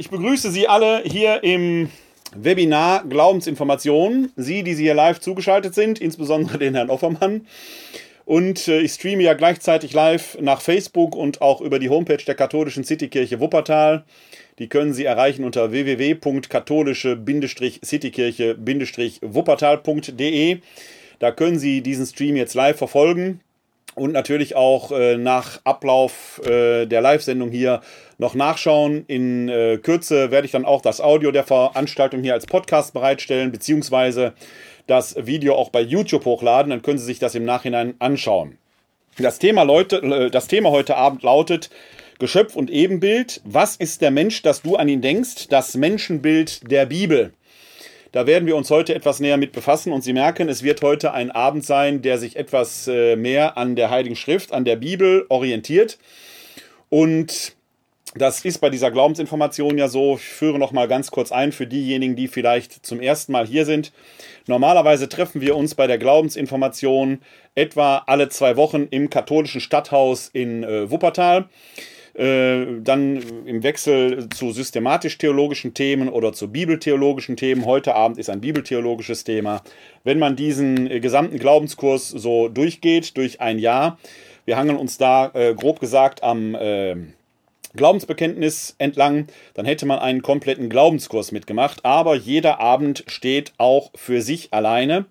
Ich begrüße Sie alle hier im Webinar Glaubensinformationen. Sie, die Sie hier live zugeschaltet sind, insbesondere den Herrn Offermann. Und äh, ich streame ja gleichzeitig live nach Facebook und auch über die Homepage der katholischen Citykirche Wuppertal. Die können Sie erreichen unter www.katholische-citykirche-wuppertal.de. Da können Sie diesen Stream jetzt live verfolgen und natürlich auch äh, nach Ablauf äh, der Live-Sendung hier noch nachschauen. In äh, Kürze werde ich dann auch das Audio der Veranstaltung hier als Podcast bereitstellen, beziehungsweise das Video auch bei YouTube hochladen. Dann können Sie sich das im Nachhinein anschauen. Das Thema, Leute, äh, das Thema heute Abend lautet Geschöpf und Ebenbild. Was ist der Mensch, dass du an ihn denkst? Das Menschenbild der Bibel. Da werden wir uns heute etwas näher mit befassen und Sie merken, es wird heute ein Abend sein, der sich etwas äh, mehr an der Heiligen Schrift, an der Bibel orientiert. Und das ist bei dieser Glaubensinformation ja so. Ich führe noch mal ganz kurz ein für diejenigen, die vielleicht zum ersten Mal hier sind. Normalerweise treffen wir uns bei der Glaubensinformation etwa alle zwei Wochen im katholischen Stadthaus in äh, Wuppertal. Äh, dann im Wechsel zu systematisch-theologischen Themen oder zu bibeltheologischen Themen. Heute Abend ist ein bibeltheologisches Thema. Wenn man diesen äh, gesamten Glaubenskurs so durchgeht, durch ein Jahr, wir hangeln uns da äh, grob gesagt am äh, Glaubensbekenntnis entlang, dann hätte man einen kompletten Glaubenskurs mitgemacht. Aber jeder Abend steht auch für sich alleine.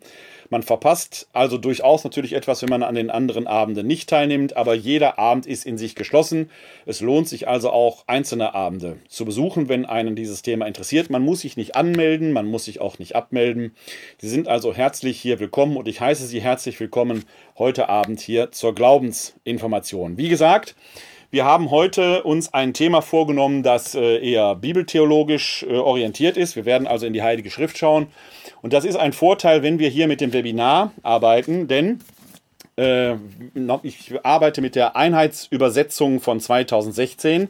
Man verpasst also durchaus natürlich etwas, wenn man an den anderen Abenden nicht teilnimmt, aber jeder Abend ist in sich geschlossen. Es lohnt sich also auch, einzelne Abende zu besuchen, wenn einen dieses Thema interessiert. Man muss sich nicht anmelden, man muss sich auch nicht abmelden. Sie sind also herzlich hier willkommen und ich heiße Sie herzlich willkommen heute Abend hier zur Glaubensinformation. Wie gesagt, wir haben heute uns ein Thema vorgenommen, das äh, eher bibeltheologisch äh, orientiert ist. Wir werden also in die Heilige Schrift schauen. Und das ist ein Vorteil, wenn wir hier mit dem Webinar arbeiten, denn äh, ich arbeite mit der Einheitsübersetzung von 2016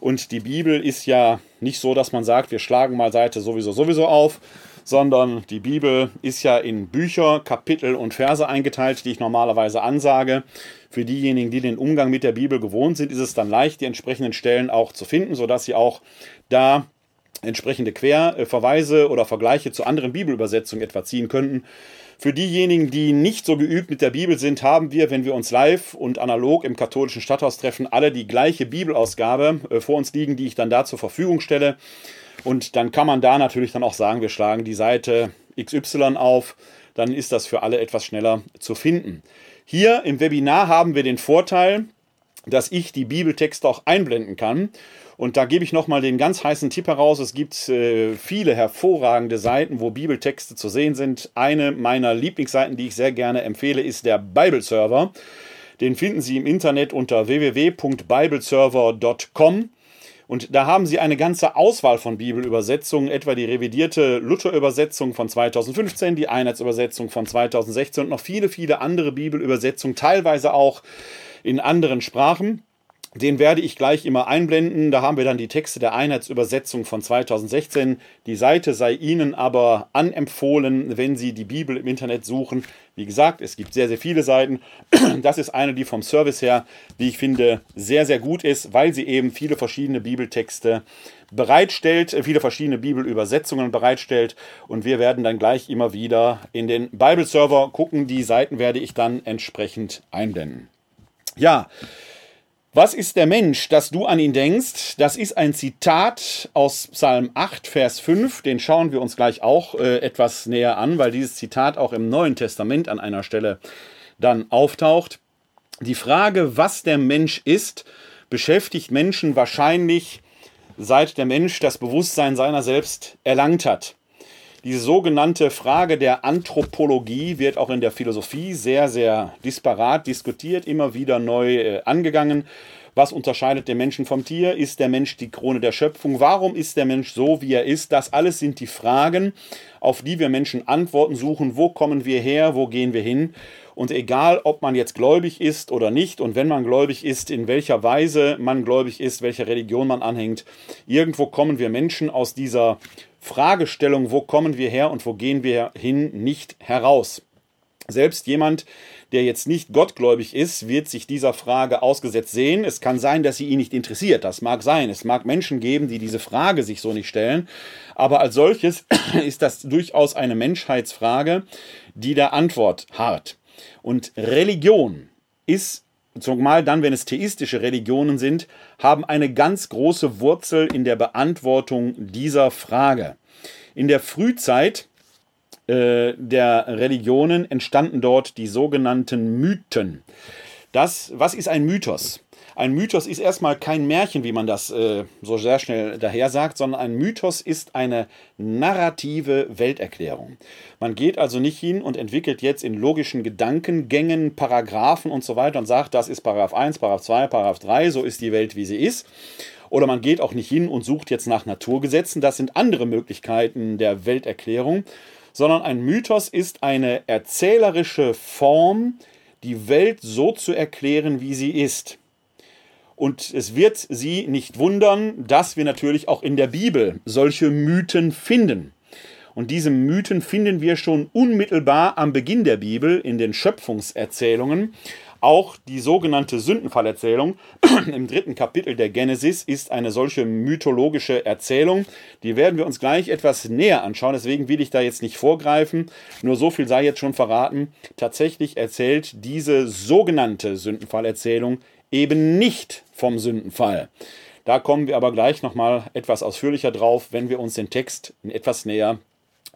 und die Bibel ist ja nicht so, dass man sagt, wir schlagen mal Seite sowieso sowieso auf, sondern die Bibel ist ja in Bücher, Kapitel und Verse eingeteilt, die ich normalerweise ansage. Für diejenigen, die den Umgang mit der Bibel gewohnt sind, ist es dann leicht, die entsprechenden Stellen auch zu finden, sodass sie auch da entsprechende Querverweise oder Vergleiche zu anderen Bibelübersetzungen etwa ziehen könnten. Für diejenigen, die nicht so geübt mit der Bibel sind, haben wir, wenn wir uns live und analog im katholischen Stadthaus treffen, alle die gleiche Bibelausgabe äh, vor uns liegen, die ich dann da zur Verfügung stelle. Und dann kann man da natürlich dann auch sagen, wir schlagen die Seite XY auf. Dann ist das für alle etwas schneller zu finden. Hier im Webinar haben wir den Vorteil, dass ich die Bibeltexte auch einblenden kann. Und da gebe ich nochmal den ganz heißen Tipp heraus. Es gibt äh, viele hervorragende Seiten, wo Bibeltexte zu sehen sind. Eine meiner Lieblingsseiten, die ich sehr gerne empfehle, ist der Bible Server. Den finden Sie im Internet unter www.bibleserver.com. Und da haben Sie eine ganze Auswahl von Bibelübersetzungen, etwa die revidierte Luther-Übersetzung von 2015, die Einheitsübersetzung von 2016 und noch viele, viele andere Bibelübersetzungen, teilweise auch in anderen Sprachen. Den werde ich gleich immer einblenden. Da haben wir dann die Texte der Einheitsübersetzung von 2016. Die Seite sei Ihnen aber anempfohlen, wenn Sie die Bibel im Internet suchen. Wie gesagt, es gibt sehr, sehr viele Seiten. Das ist eine, die vom Service her, wie ich finde, sehr, sehr gut ist, weil sie eben viele verschiedene Bibeltexte bereitstellt, viele verschiedene Bibelübersetzungen bereitstellt. Und wir werden dann gleich immer wieder in den Bible-Server gucken. Die Seiten werde ich dann entsprechend einblenden. Ja, was ist der Mensch, dass du an ihn denkst? Das ist ein Zitat aus Psalm 8, Vers 5. Den schauen wir uns gleich auch äh, etwas näher an, weil dieses Zitat auch im Neuen Testament an einer Stelle dann auftaucht. Die Frage, was der Mensch ist, beschäftigt Menschen wahrscheinlich seit der Mensch das Bewusstsein seiner selbst erlangt hat. Diese sogenannte Frage der Anthropologie wird auch in der Philosophie sehr, sehr disparat diskutiert, immer wieder neu äh, angegangen. Was unterscheidet den Menschen vom Tier? Ist der Mensch die Krone der Schöpfung? Warum ist der Mensch so, wie er ist? Das alles sind die Fragen, auf die wir Menschen Antworten suchen. Wo kommen wir her? Wo gehen wir hin? Und egal, ob man jetzt gläubig ist oder nicht, und wenn man gläubig ist, in welcher Weise man gläubig ist, welche Religion man anhängt, irgendwo kommen wir Menschen aus dieser Fragestellung, wo kommen wir her und wo gehen wir hin, nicht heraus. Selbst jemand, der jetzt nicht gottgläubig ist, wird sich dieser Frage ausgesetzt sehen. Es kann sein, dass sie ihn nicht interessiert. Das mag sein. Es mag Menschen geben, die diese Frage sich so nicht stellen. Aber als solches ist das durchaus eine Menschheitsfrage, die der Antwort hart. Und Religion ist, zumal dann, wenn es theistische Religionen sind, haben eine ganz große Wurzel in der Beantwortung dieser Frage. In der Frühzeit äh, der Religionen entstanden dort die sogenannten Mythen. Das, was ist ein Mythos? Ein Mythos ist erstmal kein Märchen, wie man das äh, so sehr schnell daher sagt, sondern ein Mythos ist eine narrative Welterklärung. Man geht also nicht hin und entwickelt jetzt in logischen Gedankengängen Paragraphen und so weiter und sagt, das ist Paragraph 1, Paragraph 2, Paragraph 3, so ist die Welt, wie sie ist. Oder man geht auch nicht hin und sucht jetzt nach Naturgesetzen. Das sind andere Möglichkeiten der Welterklärung, sondern ein Mythos ist eine erzählerische Form, die Welt so zu erklären, wie sie ist. Und es wird Sie nicht wundern, dass wir natürlich auch in der Bibel solche Mythen finden. Und diese Mythen finden wir schon unmittelbar am Beginn der Bibel in den Schöpfungserzählungen. Auch die sogenannte Sündenfallerzählung im dritten Kapitel der Genesis ist eine solche mythologische Erzählung. Die werden wir uns gleich etwas näher anschauen, deswegen will ich da jetzt nicht vorgreifen. Nur so viel sei jetzt schon verraten. Tatsächlich erzählt diese sogenannte Sündenfallerzählung eben nicht vom Sündenfall. Da kommen wir aber gleich nochmal etwas ausführlicher drauf, wenn wir uns den Text etwas näher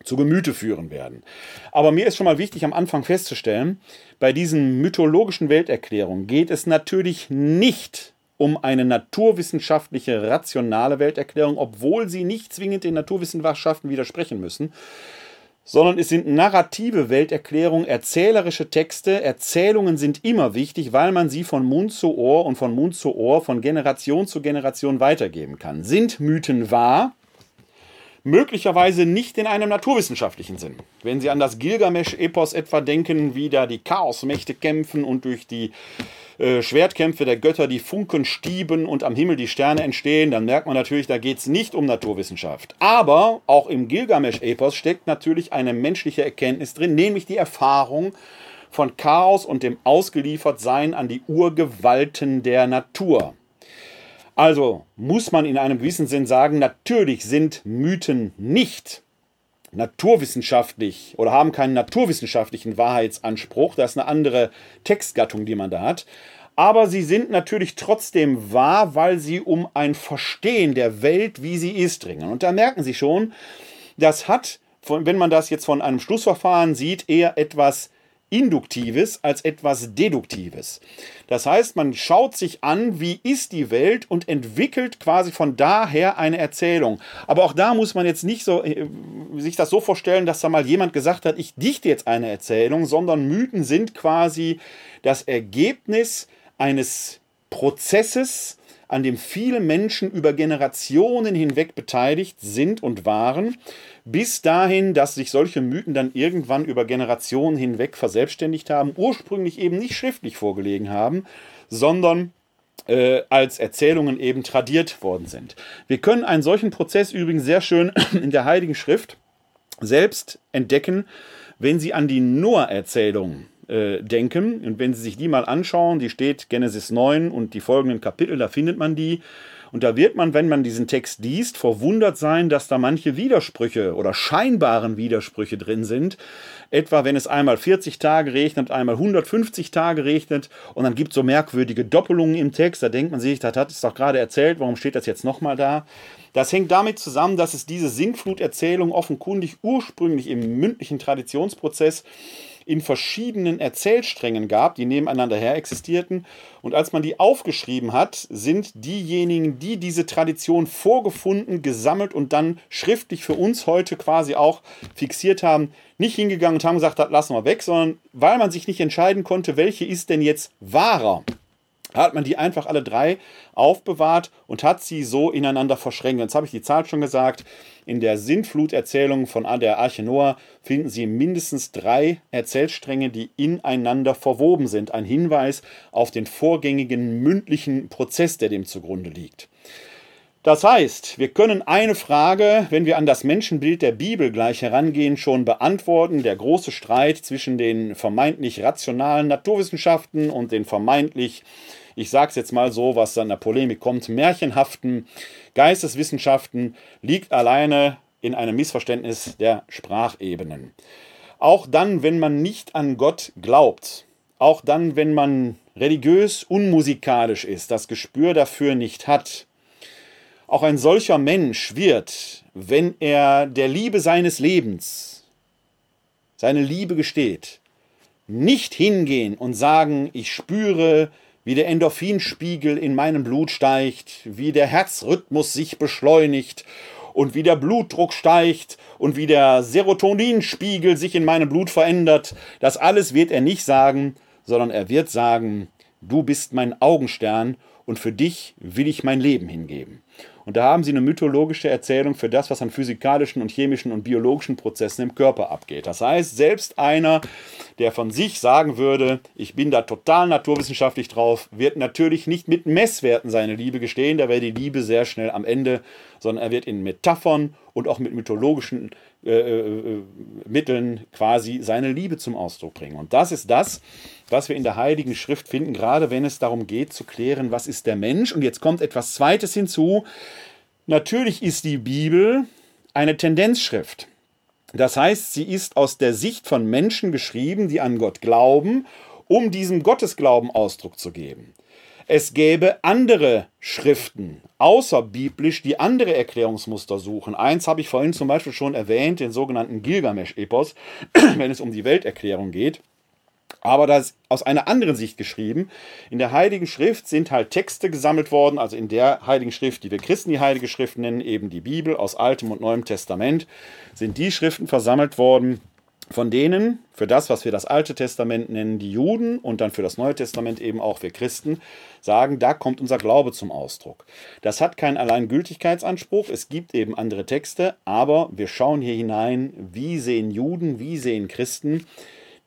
zu Gemüte führen werden. Aber mir ist schon mal wichtig am Anfang festzustellen, bei diesen mythologischen Welterklärungen geht es natürlich nicht um eine naturwissenschaftliche, rationale Welterklärung, obwohl sie nicht zwingend den Naturwissenschaften widersprechen müssen, sondern es sind narrative Welterklärungen, erzählerische Texte. Erzählungen sind immer wichtig, weil man sie von Mund zu Ohr und von Mund zu Ohr, von Generation zu Generation weitergeben kann. Sind Mythen wahr? Möglicherweise nicht in einem naturwissenschaftlichen Sinn. Wenn Sie an das Gilgamesch-Epos etwa denken, wie da die Chaosmächte kämpfen und durch die äh, Schwertkämpfe der Götter die Funken stieben und am Himmel die Sterne entstehen, dann merkt man natürlich, da geht es nicht um Naturwissenschaft. Aber auch im Gilgamesch-Epos steckt natürlich eine menschliche Erkenntnis drin, nämlich die Erfahrung von Chaos und dem Ausgeliefertsein an die Urgewalten der Natur. Also muss man in einem gewissen Sinn sagen, natürlich sind Mythen nicht naturwissenschaftlich oder haben keinen naturwissenschaftlichen Wahrheitsanspruch. Das ist eine andere Textgattung, die man da hat. Aber sie sind natürlich trotzdem wahr, weil sie um ein Verstehen der Welt, wie sie ist, dringen. Und da merken Sie schon, das hat, wenn man das jetzt von einem Schlussverfahren sieht, eher etwas Induktives als etwas Deduktives. Das heißt, man schaut sich an, wie ist die Welt und entwickelt quasi von daher eine Erzählung. Aber auch da muss man jetzt nicht so äh, sich das so vorstellen, dass da mal jemand gesagt hat, ich dichte jetzt eine Erzählung, sondern Mythen sind quasi das Ergebnis eines Prozesses, an dem viele Menschen über Generationen hinweg beteiligt sind und waren, bis dahin, dass sich solche Mythen dann irgendwann über Generationen hinweg verselbstständigt haben, ursprünglich eben nicht schriftlich vorgelegen haben, sondern äh, als Erzählungen eben tradiert worden sind. Wir können einen solchen Prozess übrigens sehr schön in der Heiligen Schrift selbst entdecken, wenn Sie an die Noah-Erzählung äh, denken. Und wenn Sie sich die mal anschauen, die steht Genesis 9 und die folgenden Kapitel, da findet man die. Und da wird man, wenn man diesen Text liest, verwundert sein, dass da manche Widersprüche oder scheinbaren Widersprüche drin sind. Etwa wenn es einmal 40 Tage regnet, einmal 150 Tage regnet und dann gibt es so merkwürdige Doppelungen im Text. Da denkt man sich, das hat es doch gerade erzählt, warum steht das jetzt nochmal da? Das hängt damit zusammen, dass es diese Sintfluterzählung offenkundig ursprünglich im mündlichen Traditionsprozess in verschiedenen Erzählsträngen gab, die nebeneinander her existierten. Und als man die aufgeschrieben hat, sind diejenigen, die diese Tradition vorgefunden, gesammelt und dann schriftlich für uns heute quasi auch fixiert haben, nicht hingegangen und haben gesagt, das lassen wir weg, sondern weil man sich nicht entscheiden konnte, welche ist denn jetzt wahrer hat man die einfach alle drei aufbewahrt und hat sie so ineinander verschränkt. Jetzt habe ich die Zahl schon gesagt. In der Sintfluterzählung von der Arche Noah finden Sie mindestens drei Erzählstränge, die ineinander verwoben sind. Ein Hinweis auf den vorgängigen mündlichen Prozess, der dem zugrunde liegt. Das heißt, wir können eine Frage, wenn wir an das Menschenbild der Bibel gleich herangehen, schon beantworten. Der große Streit zwischen den vermeintlich rationalen Naturwissenschaften und den vermeintlich, ich sage es jetzt mal so, was dann der Polemik kommt, märchenhaften Geisteswissenschaften liegt alleine in einem Missverständnis der Sprachebenen. Auch dann, wenn man nicht an Gott glaubt, auch dann, wenn man religiös unmusikalisch ist, das Gespür dafür nicht hat, auch ein solcher Mensch wird, wenn er der Liebe seines Lebens seine Liebe gesteht, nicht hingehen und sagen, ich spüre, wie der Endorphinspiegel in meinem Blut steigt, wie der Herzrhythmus sich beschleunigt und wie der Blutdruck steigt und wie der Serotoninspiegel sich in meinem Blut verändert. Das alles wird er nicht sagen, sondern er wird sagen, du bist mein Augenstern und für dich will ich mein Leben hingeben. Und da haben sie eine mythologische Erzählung für das, was an physikalischen und chemischen und biologischen Prozessen im Körper abgeht. Das heißt, selbst einer, der von sich sagen würde, ich bin da total naturwissenschaftlich drauf, wird natürlich nicht mit Messwerten seine Liebe gestehen, da wäre die Liebe sehr schnell am Ende, sondern er wird in Metaphern und auch mit mythologischen äh, äh, Mitteln quasi seine Liebe zum Ausdruck bringen. Und das ist das, was wir in der Heiligen Schrift finden, gerade wenn es darum geht zu klären, was ist der Mensch. Und jetzt kommt etwas Zweites hinzu. Natürlich ist die Bibel eine Tendenzschrift. Das heißt, sie ist aus der Sicht von Menschen geschrieben, die an Gott glauben, um diesem Gottesglauben Ausdruck zu geben. Es gäbe andere Schriften, außerbiblisch, die andere Erklärungsmuster suchen. Eins habe ich vorhin zum Beispiel schon erwähnt, den sogenannten Gilgamesch-Epos, wenn es um die Welterklärung geht aber das aus einer anderen Sicht geschrieben. In der Heiligen Schrift sind halt Texte gesammelt worden, also in der Heiligen Schrift, die wir Christen die Heilige Schrift nennen, eben die Bibel aus Altem und Neuem Testament, sind die Schriften versammelt worden, von denen für das, was wir das Alte Testament nennen, die Juden und dann für das Neue Testament eben auch wir Christen, sagen, da kommt unser Glaube zum Ausdruck. Das hat keinen Alleingültigkeitsanspruch, es gibt eben andere Texte, aber wir schauen hier hinein, wie sehen Juden, wie sehen Christen,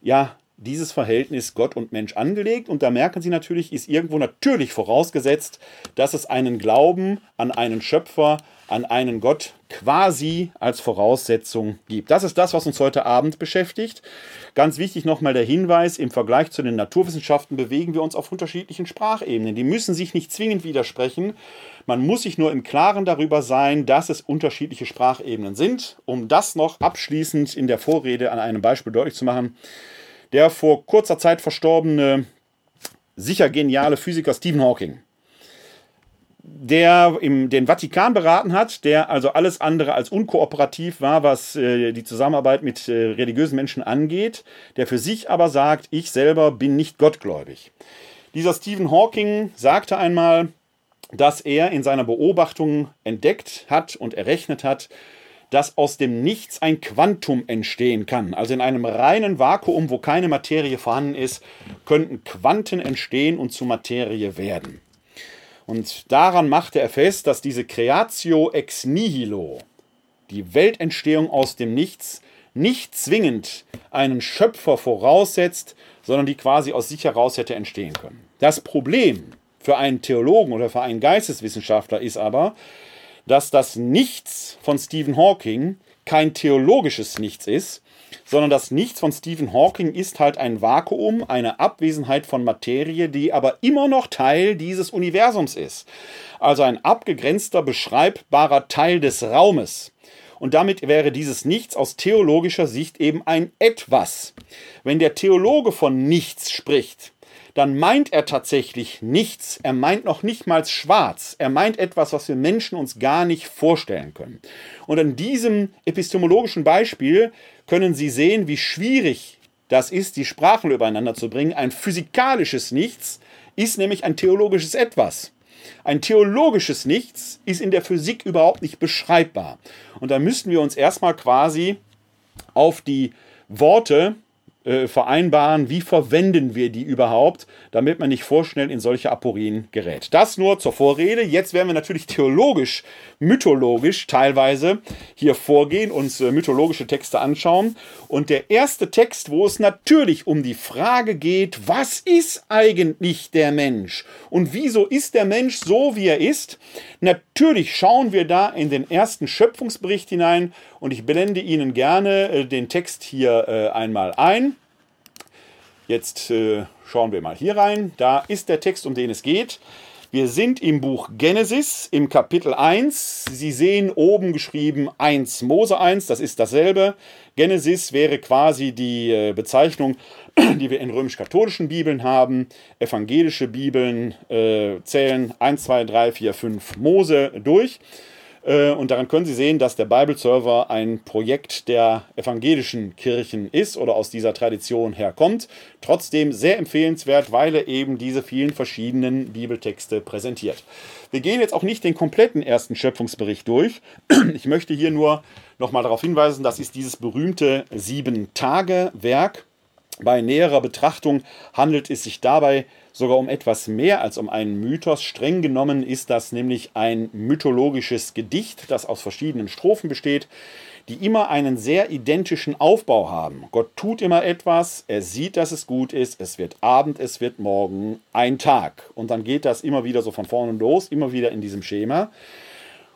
ja, dieses Verhältnis Gott und Mensch angelegt. Und da merken Sie natürlich, ist irgendwo natürlich vorausgesetzt, dass es einen Glauben an einen Schöpfer, an einen Gott quasi als Voraussetzung gibt. Das ist das, was uns heute Abend beschäftigt. Ganz wichtig nochmal der Hinweis, im Vergleich zu den Naturwissenschaften bewegen wir uns auf unterschiedlichen Sprachebenen. Die müssen sich nicht zwingend widersprechen. Man muss sich nur im Klaren darüber sein, dass es unterschiedliche Sprachebenen sind. Um das noch abschließend in der Vorrede an einem Beispiel deutlich zu machen, der vor kurzer Zeit verstorbene, sicher geniale Physiker Stephen Hawking, der im, den Vatikan beraten hat, der also alles andere als unkooperativ war, was äh, die Zusammenarbeit mit äh, religiösen Menschen angeht, der für sich aber sagt, ich selber bin nicht gottgläubig. Dieser Stephen Hawking sagte einmal, dass er in seiner Beobachtung entdeckt hat und errechnet hat, dass aus dem Nichts ein Quantum entstehen kann. Also in einem reinen Vakuum, wo keine Materie vorhanden ist, könnten Quanten entstehen und zu Materie werden. Und daran machte er fest, dass diese Creatio ex nihilo, die Weltentstehung aus dem Nichts, nicht zwingend einen Schöpfer voraussetzt, sondern die quasi aus sich heraus hätte entstehen können. Das Problem für einen Theologen oder für einen Geisteswissenschaftler ist aber, dass das Nichts von Stephen Hawking kein theologisches Nichts ist, sondern das Nichts von Stephen Hawking ist halt ein Vakuum, eine Abwesenheit von Materie, die aber immer noch Teil dieses Universums ist. Also ein abgegrenzter, beschreibbarer Teil des Raumes. Und damit wäre dieses Nichts aus theologischer Sicht eben ein Etwas. Wenn der Theologe von Nichts spricht, dann meint er tatsächlich nichts. Er meint noch nicht mal schwarz. Er meint etwas, was wir Menschen uns gar nicht vorstellen können. Und an diesem epistemologischen Beispiel können Sie sehen, wie schwierig das ist, die Sprachen übereinander zu bringen. Ein physikalisches Nichts ist nämlich ein theologisches Etwas. Ein theologisches Nichts ist in der Physik überhaupt nicht beschreibbar. Und da müssten wir uns erstmal quasi auf die Worte äh, vereinbaren, wie verwenden wir die überhaupt, damit man nicht vorschnell in solche Aporien gerät. Das nur zur Vorrede. Jetzt werden wir natürlich theologisch, mythologisch teilweise hier vorgehen, uns äh, mythologische Texte anschauen. Und der erste Text, wo es natürlich um die Frage geht, was ist eigentlich der Mensch und wieso ist der Mensch so, wie er ist, natürlich schauen wir da in den ersten Schöpfungsbericht hinein und ich blende Ihnen gerne äh, den Text hier einmal ein. Jetzt äh, schauen wir mal hier rein. Da ist der Text, um den es geht. Wir sind im Buch Genesis im Kapitel 1. Sie sehen oben geschrieben 1 Mose 1, das ist dasselbe. Genesis wäre quasi die äh, Bezeichnung, die wir in römisch-katholischen Bibeln haben. Evangelische Bibeln äh, zählen 1, 2, 3, 4, 5 Mose durch. Äh, und daran können Sie sehen, dass der Bible Server ein Projekt der evangelischen Kirchen ist oder aus dieser Tradition herkommt. Trotzdem sehr empfehlenswert, weil er eben diese vielen verschiedenen Bibeltexte präsentiert. Wir gehen jetzt auch nicht den kompletten ersten Schöpfungsbericht durch. Ich möchte hier nur nochmal darauf hinweisen, das ist dieses berühmte Sieben-Tage-Werk. Bei näherer Betrachtung handelt es sich dabei sogar um etwas mehr als um einen Mythos. Streng genommen ist das nämlich ein mythologisches Gedicht, das aus verschiedenen Strophen besteht, die immer einen sehr identischen Aufbau haben. Gott tut immer etwas, er sieht, dass es gut ist, es wird Abend, es wird Morgen, ein Tag. Und dann geht das immer wieder so von vorne los, immer wieder in diesem Schema.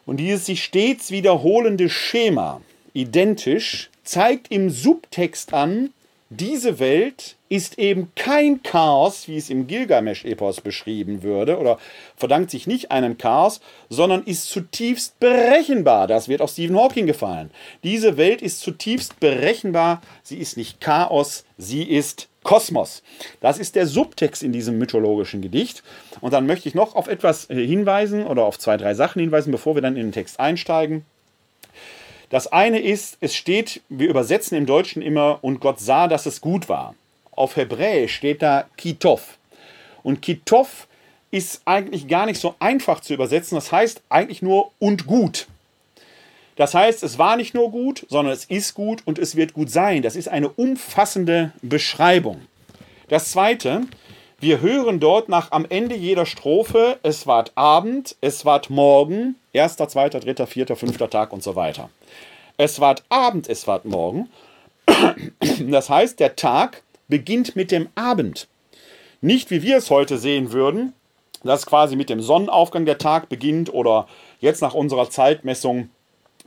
Und dieses sich stets wiederholende Schema, identisch, zeigt im Subtext an, diese Welt ist eben kein Chaos, wie es im Gilgamesch-Epos beschrieben würde, oder verdankt sich nicht einem Chaos, sondern ist zutiefst berechenbar. Das wird auch Stephen Hawking gefallen. Diese Welt ist zutiefst berechenbar. Sie ist nicht Chaos, sie ist Kosmos. Das ist der Subtext in diesem mythologischen Gedicht. Und dann möchte ich noch auf etwas äh, hinweisen oder auf zwei, drei Sachen hinweisen, bevor wir dann in den Text einsteigen. Das eine ist, es steht, wir übersetzen im Deutschen immer, und Gott sah, dass es gut war. Auf Hebräisch steht da Kitov. Und Kitov ist eigentlich gar nicht so einfach zu übersetzen. Das heißt eigentlich nur und gut. Das heißt, es war nicht nur gut, sondern es ist gut und es wird gut sein. Das ist eine umfassende Beschreibung. Das zweite, wir hören dort nach am Ende jeder Strophe, es ward Abend, es ward Morgen, erster, zweiter, dritter, vierter, fünfter Tag und so weiter. Es ward Abend, es ward Morgen. Das heißt, der Tag beginnt mit dem Abend. Nicht wie wir es heute sehen würden, dass quasi mit dem Sonnenaufgang der Tag beginnt oder jetzt nach unserer Zeitmessung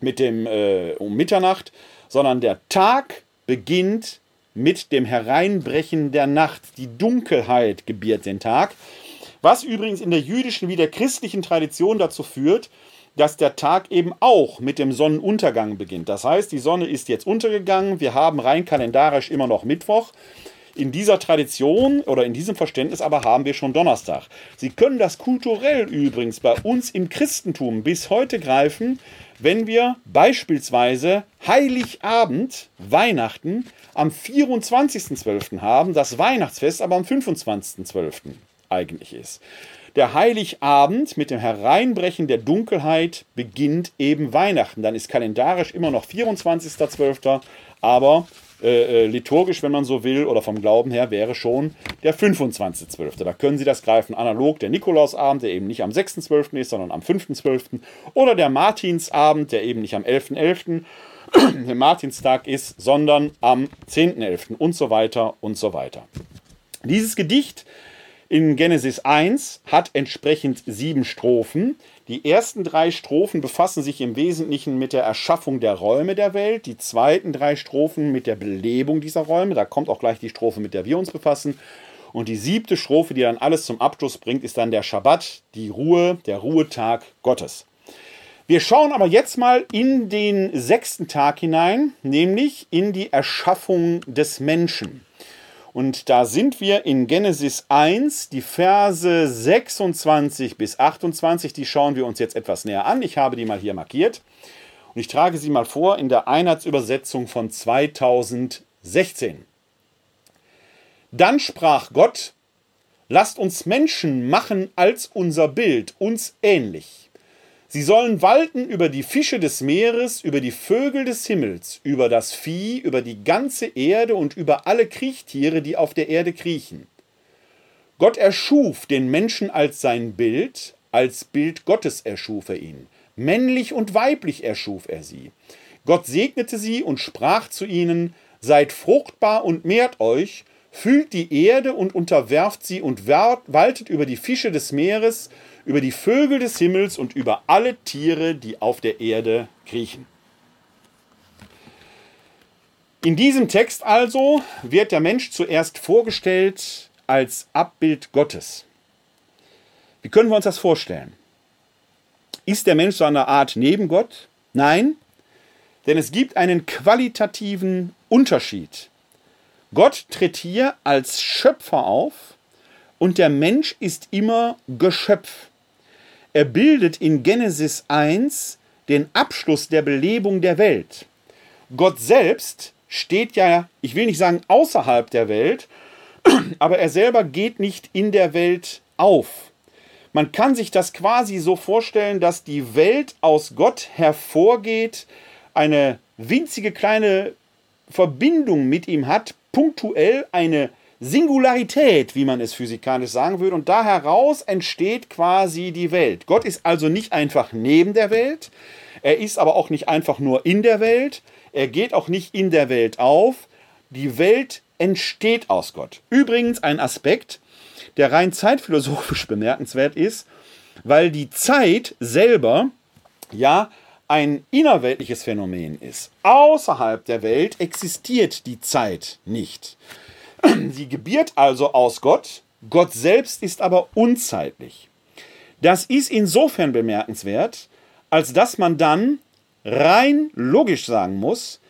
mit dem äh, um Mitternacht, sondern der Tag beginnt mit dem Hereinbrechen der Nacht. Die Dunkelheit gebiert den Tag, was übrigens in der jüdischen wie der christlichen Tradition dazu führt, dass der Tag eben auch mit dem Sonnenuntergang beginnt. Das heißt, die Sonne ist jetzt untergegangen, wir haben rein kalendarisch immer noch Mittwoch. In dieser Tradition oder in diesem Verständnis aber haben wir schon Donnerstag. Sie können das kulturell übrigens bei uns im Christentum bis heute greifen, wenn wir beispielsweise Heiligabend, Weihnachten, am 24.12. haben, das Weihnachtsfest aber am 25.12. eigentlich ist. Der Heiligabend mit dem Hereinbrechen der Dunkelheit beginnt eben Weihnachten. Dann ist kalendarisch immer noch 24.12., aber äh, äh, liturgisch, wenn man so will, oder vom Glauben her, wäre schon der 25.12. Da können Sie das greifen, analog der Nikolausabend, der eben nicht am 6.12. ist, sondern am 5.12. Oder der Martinsabend, der eben nicht am 11.11. .11. der Martinstag ist, sondern am 10.11. und so weiter und so weiter. Dieses Gedicht in Genesis 1 hat entsprechend sieben Strophen. Die ersten drei Strophen befassen sich im Wesentlichen mit der Erschaffung der Räume der Welt, die zweiten drei Strophen mit der Belebung dieser Räume. Da kommt auch gleich die Strophe, mit der wir uns befassen. Und die siebte Strophe, die dann alles zum Abschluss bringt, ist dann der Schabbat, die Ruhe, der Ruhetag Gottes. Wir schauen aber jetzt mal in den sechsten Tag hinein, nämlich in die Erschaffung des Menschen. Und da sind wir in Genesis 1, die Verse 26 bis 28, die schauen wir uns jetzt etwas näher an. Ich habe die mal hier markiert. Und ich trage sie mal vor in der Einheitsübersetzung von 2016. Dann sprach Gott, lasst uns Menschen machen als unser Bild, uns ähnlich. Sie sollen walten über die Fische des Meeres, über die Vögel des Himmels, über das Vieh, über die ganze Erde und über alle Kriechtiere, die auf der Erde kriechen. Gott erschuf den Menschen als sein Bild, als Bild Gottes erschuf er ihn. Männlich und weiblich erschuf er sie. Gott segnete sie und sprach zu ihnen, Seid fruchtbar und mehrt euch, fühlt die Erde und unterwerft sie und waltet über die Fische des Meeres, über die Vögel des Himmels und über alle Tiere, die auf der Erde kriechen. In diesem Text also wird der Mensch zuerst vorgestellt als Abbild Gottes. Wie können wir uns das vorstellen? Ist der Mensch so eine Art neben Gott? Nein, denn es gibt einen qualitativen Unterschied. Gott tritt hier als Schöpfer auf und der Mensch ist immer Geschöpf. Er bildet in Genesis 1 den Abschluss der Belebung der Welt. Gott selbst steht ja, ich will nicht sagen außerhalb der Welt, aber er selber geht nicht in der Welt auf. Man kann sich das quasi so vorstellen, dass die Welt aus Gott hervorgeht, eine winzige kleine Verbindung mit ihm hat, punktuell eine Singularität, wie man es physikalisch sagen würde, und da heraus entsteht quasi die Welt. Gott ist also nicht einfach neben der Welt, er ist aber auch nicht einfach nur in der Welt, er geht auch nicht in der Welt auf, die Welt entsteht aus Gott. Übrigens ein Aspekt, der rein zeitphilosophisch bemerkenswert ist, weil die Zeit selber ja ein innerweltliches Phänomen ist. Außerhalb der Welt existiert die Zeit nicht. Sie gebiert also aus Gott, Gott selbst ist aber unzeitlich. Das ist insofern bemerkenswert, als dass man dann rein logisch sagen muss,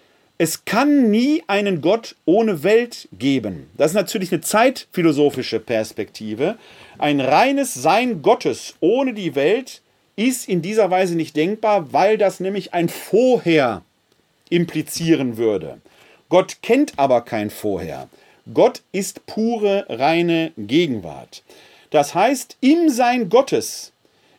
es kann nie einen Gott ohne Welt geben. Das ist natürlich eine zeitphilosophische Perspektive. Ein reines Sein Gottes ohne die Welt ist in dieser Weise nicht denkbar, weil das nämlich ein Vorher implizieren würde. Gott kennt aber kein Vorher. Gott ist pure, reine Gegenwart. Das heißt, im Sein Gottes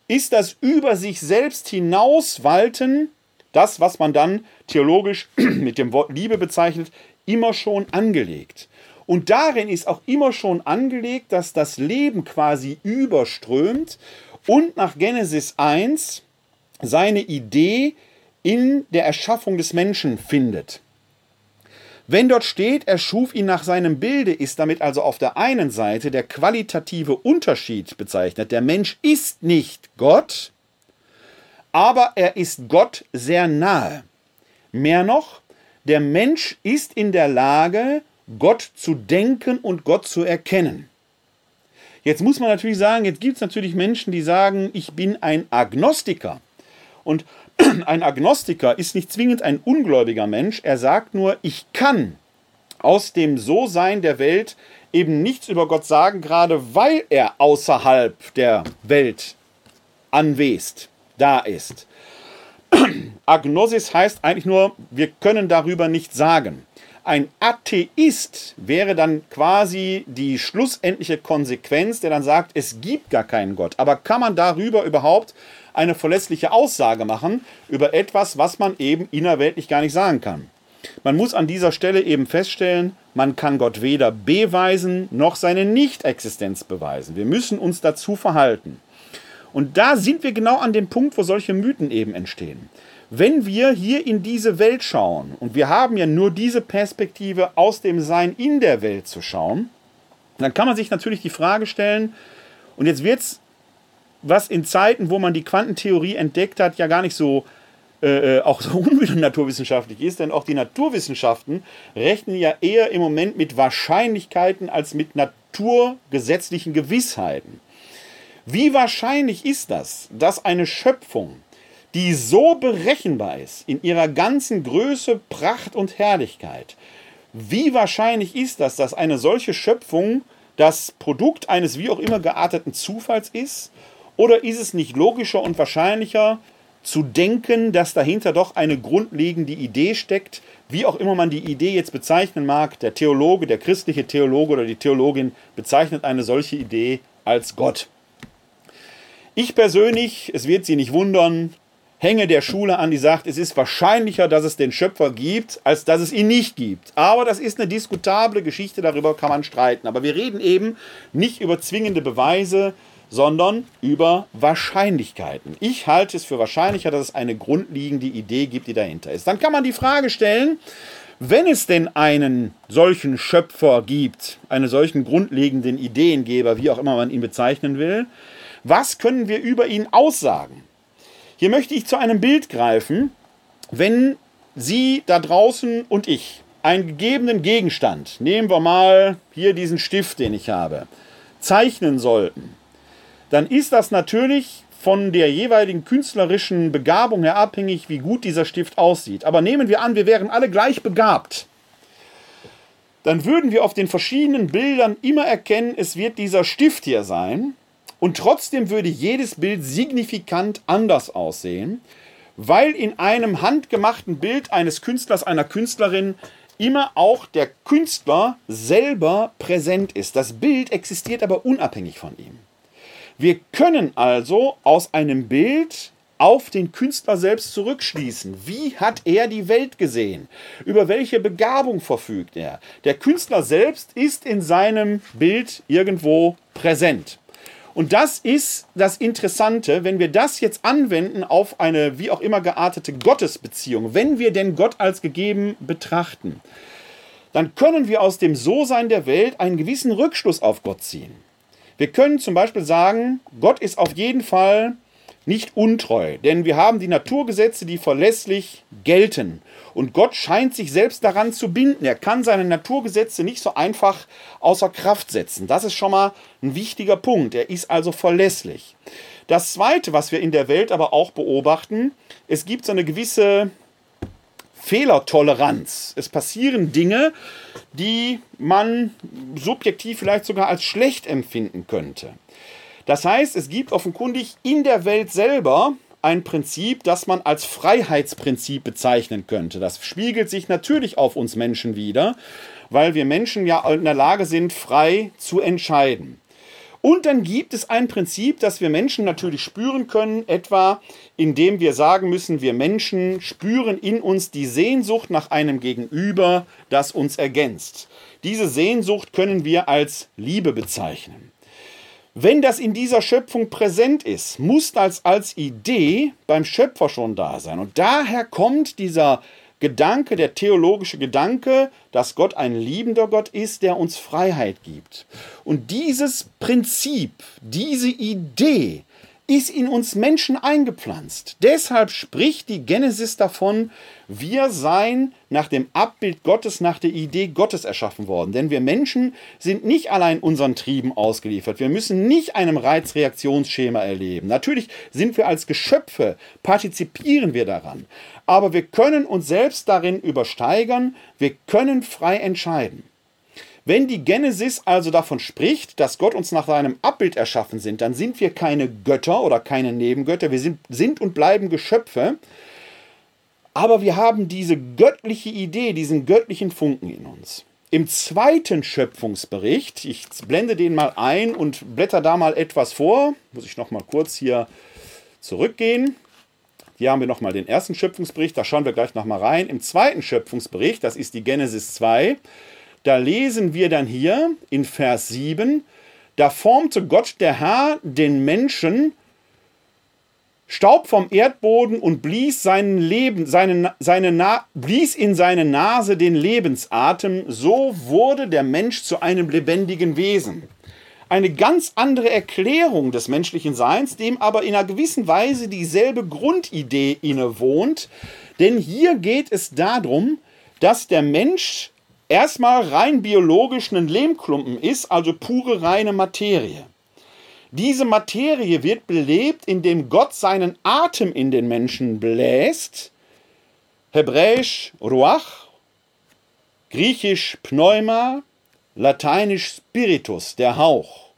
ist das über sich selbst hinauswalten das, was man dann theologisch mit dem Wort Liebe bezeichnet, immer schon angelegt. Und darin ist auch immer schon angelegt, dass das Leben quasi überströmt und nach Genesis 1 seine Idee in der Erschaffung des Menschen findet. Wenn dort steht, er schuf ihn nach seinem Bilde, ist damit also auf der einen Seite der qualitative Unterschied bezeichnet. Der Mensch ist nicht Gott, aber er ist Gott sehr nahe. Mehr noch, der Mensch ist in der Lage, Gott zu denken und Gott zu erkennen. Jetzt muss man natürlich sagen, jetzt gibt es natürlich Menschen, die sagen, ich bin ein Agnostiker. Und ein Agnostiker ist nicht zwingend ein ungläubiger Mensch, er sagt nur, ich kann aus dem So-Sein der Welt eben nichts über Gott sagen, gerade weil er außerhalb der Welt anwesend da ist. Agnosis heißt eigentlich nur, wir können darüber nichts sagen. Ein Atheist wäre dann quasi die schlussendliche Konsequenz, der dann sagt, es gibt gar keinen Gott. Aber kann man darüber überhaupt eine verlässliche Aussage machen über etwas, was man eben innerweltlich gar nicht sagen kann? Man muss an dieser Stelle eben feststellen, man kann Gott weder beweisen noch seine Nichtexistenz beweisen. Wir müssen uns dazu verhalten. Und da sind wir genau an dem Punkt, wo solche Mythen eben entstehen. Wenn wir hier in diese Welt schauen, und wir haben ja nur diese Perspektive aus dem Sein in der Welt zu schauen, dann kann man sich natürlich die Frage stellen, und jetzt wird es, was in Zeiten, wo man die Quantentheorie entdeckt hat, ja gar nicht so äh, äh auch so unbedingt naturwissenschaftlich ist, denn auch die Naturwissenschaften rechnen ja eher im Moment mit Wahrscheinlichkeiten als mit naturgesetzlichen Gewissheiten. Wie wahrscheinlich ist das, dass eine Schöpfung, die so berechenbar ist in ihrer ganzen Größe, Pracht und Herrlichkeit, wie wahrscheinlich ist das, dass eine solche Schöpfung das Produkt eines wie auch immer gearteten Zufalls ist? Oder ist es nicht logischer und wahrscheinlicher zu denken, dass dahinter doch eine grundlegende Idee steckt, wie auch immer man die Idee jetzt bezeichnen mag, der Theologe, der christliche Theologe oder die Theologin bezeichnet eine solche Idee als Gott. Ich persönlich, es wird Sie nicht wundern, hänge der Schule an, die sagt, es ist wahrscheinlicher, dass es den Schöpfer gibt, als dass es ihn nicht gibt. Aber das ist eine diskutable Geschichte, darüber kann man streiten. Aber wir reden eben nicht über zwingende Beweise, sondern über Wahrscheinlichkeiten. Ich halte es für wahrscheinlicher, dass es eine grundlegende Idee gibt, die dahinter ist. Dann kann man die Frage stellen, wenn es denn einen solchen Schöpfer gibt, einen solchen grundlegenden Ideengeber, wie auch immer man ihn bezeichnen will, was können wir über ihn aussagen? Hier möchte ich zu einem Bild greifen, wenn Sie da draußen und ich einen gegebenen Gegenstand, nehmen wir mal hier diesen Stift, den ich habe, zeichnen sollten, dann ist das natürlich von der jeweiligen künstlerischen Begabung her abhängig, wie gut dieser Stift aussieht. Aber nehmen wir an, wir wären alle gleich begabt. Dann würden wir auf den verschiedenen Bildern immer erkennen, es wird dieser Stift hier sein. Und trotzdem würde jedes Bild signifikant anders aussehen, weil in einem handgemachten Bild eines Künstlers, einer Künstlerin immer auch der Künstler selber präsent ist. Das Bild existiert aber unabhängig von ihm. Wir können also aus einem Bild auf den Künstler selbst zurückschließen. Wie hat er die Welt gesehen? Über welche Begabung verfügt er? Der Künstler selbst ist in seinem Bild irgendwo präsent. Und das ist das Interessante, wenn wir das jetzt anwenden auf eine wie auch immer geartete Gottesbeziehung, wenn wir denn Gott als gegeben betrachten, dann können wir aus dem So-Sein der Welt einen gewissen Rückschluss auf Gott ziehen. Wir können zum Beispiel sagen, Gott ist auf jeden Fall nicht untreu, denn wir haben die Naturgesetze, die verlässlich gelten. Und Gott scheint sich selbst daran zu binden. Er kann seine Naturgesetze nicht so einfach außer Kraft setzen. Das ist schon mal ein wichtiger Punkt. Er ist also verlässlich. Das Zweite, was wir in der Welt aber auch beobachten, es gibt so eine gewisse Fehlertoleranz. Es passieren Dinge, die man subjektiv vielleicht sogar als schlecht empfinden könnte. Das heißt, es gibt offenkundig in der Welt selber ein Prinzip, das man als Freiheitsprinzip bezeichnen könnte. Das spiegelt sich natürlich auf uns Menschen wieder, weil wir Menschen ja in der Lage sind, frei zu entscheiden. Und dann gibt es ein Prinzip, das wir Menschen natürlich spüren können, etwa indem wir sagen müssen, wir Menschen spüren in uns die Sehnsucht nach einem Gegenüber, das uns ergänzt. Diese Sehnsucht können wir als Liebe bezeichnen. Wenn das in dieser Schöpfung präsent ist, muss das als Idee beim Schöpfer schon da sein. Und daher kommt dieser Gedanke, der theologische Gedanke, dass Gott ein liebender Gott ist, der uns Freiheit gibt. Und dieses Prinzip, diese Idee ist in uns Menschen eingepflanzt. Deshalb spricht die Genesis davon, wir seien nach dem Abbild Gottes, nach der Idee Gottes erschaffen worden. Denn wir Menschen sind nicht allein unseren Trieben ausgeliefert. Wir müssen nicht einem Reizreaktionsschema erleben. Natürlich sind wir als Geschöpfe, partizipieren wir daran. Aber wir können uns selbst darin übersteigern. Wir können frei entscheiden. Wenn die Genesis also davon spricht, dass Gott uns nach seinem Abbild erschaffen sind, dann sind wir keine Götter oder keine Nebengötter. Wir sind, sind und bleiben Geschöpfe. Aber wir haben diese göttliche Idee, diesen göttlichen Funken in uns. Im zweiten Schöpfungsbericht, ich blende den mal ein und blätter da mal etwas vor, muss ich noch mal kurz hier zurückgehen. Hier haben wir noch mal den ersten Schöpfungsbericht, da schauen wir gleich noch mal rein. Im zweiten Schöpfungsbericht, das ist die Genesis 2, da lesen wir dann hier in Vers 7, da formte Gott der Herr den Menschen Staub vom Erdboden und blies, seinen Leben, seine, seine Na, blies in seine Nase den Lebensatem, so wurde der Mensch zu einem lebendigen Wesen. Eine ganz andere Erklärung des menschlichen Seins, dem aber in einer gewissen Weise dieselbe Grundidee innewohnt. Denn hier geht es darum, dass der Mensch erstmal rein biologisch ein Lehmklumpen ist, also pure reine Materie. Diese Materie wird belebt, indem Gott seinen Atem in den Menschen bläst. Hebräisch Ruach, Griechisch Pneuma, Lateinisch Spiritus, der Hauch.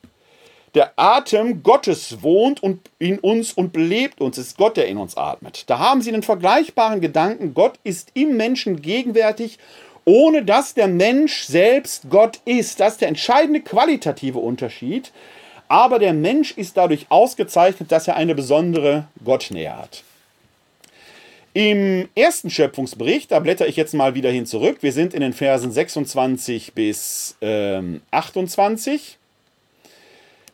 Der Atem Gottes wohnt in uns und belebt uns. Es ist Gott, der in uns atmet. Da haben Sie einen vergleichbaren Gedanken. Gott ist im Menschen gegenwärtig ohne dass der Mensch selbst Gott ist. Das ist der entscheidende qualitative Unterschied. Aber der Mensch ist dadurch ausgezeichnet, dass er eine besondere Gottnähe hat. Im ersten Schöpfungsbericht, da blätter ich jetzt mal wieder hin zurück, wir sind in den Versen 26 bis ähm, 28,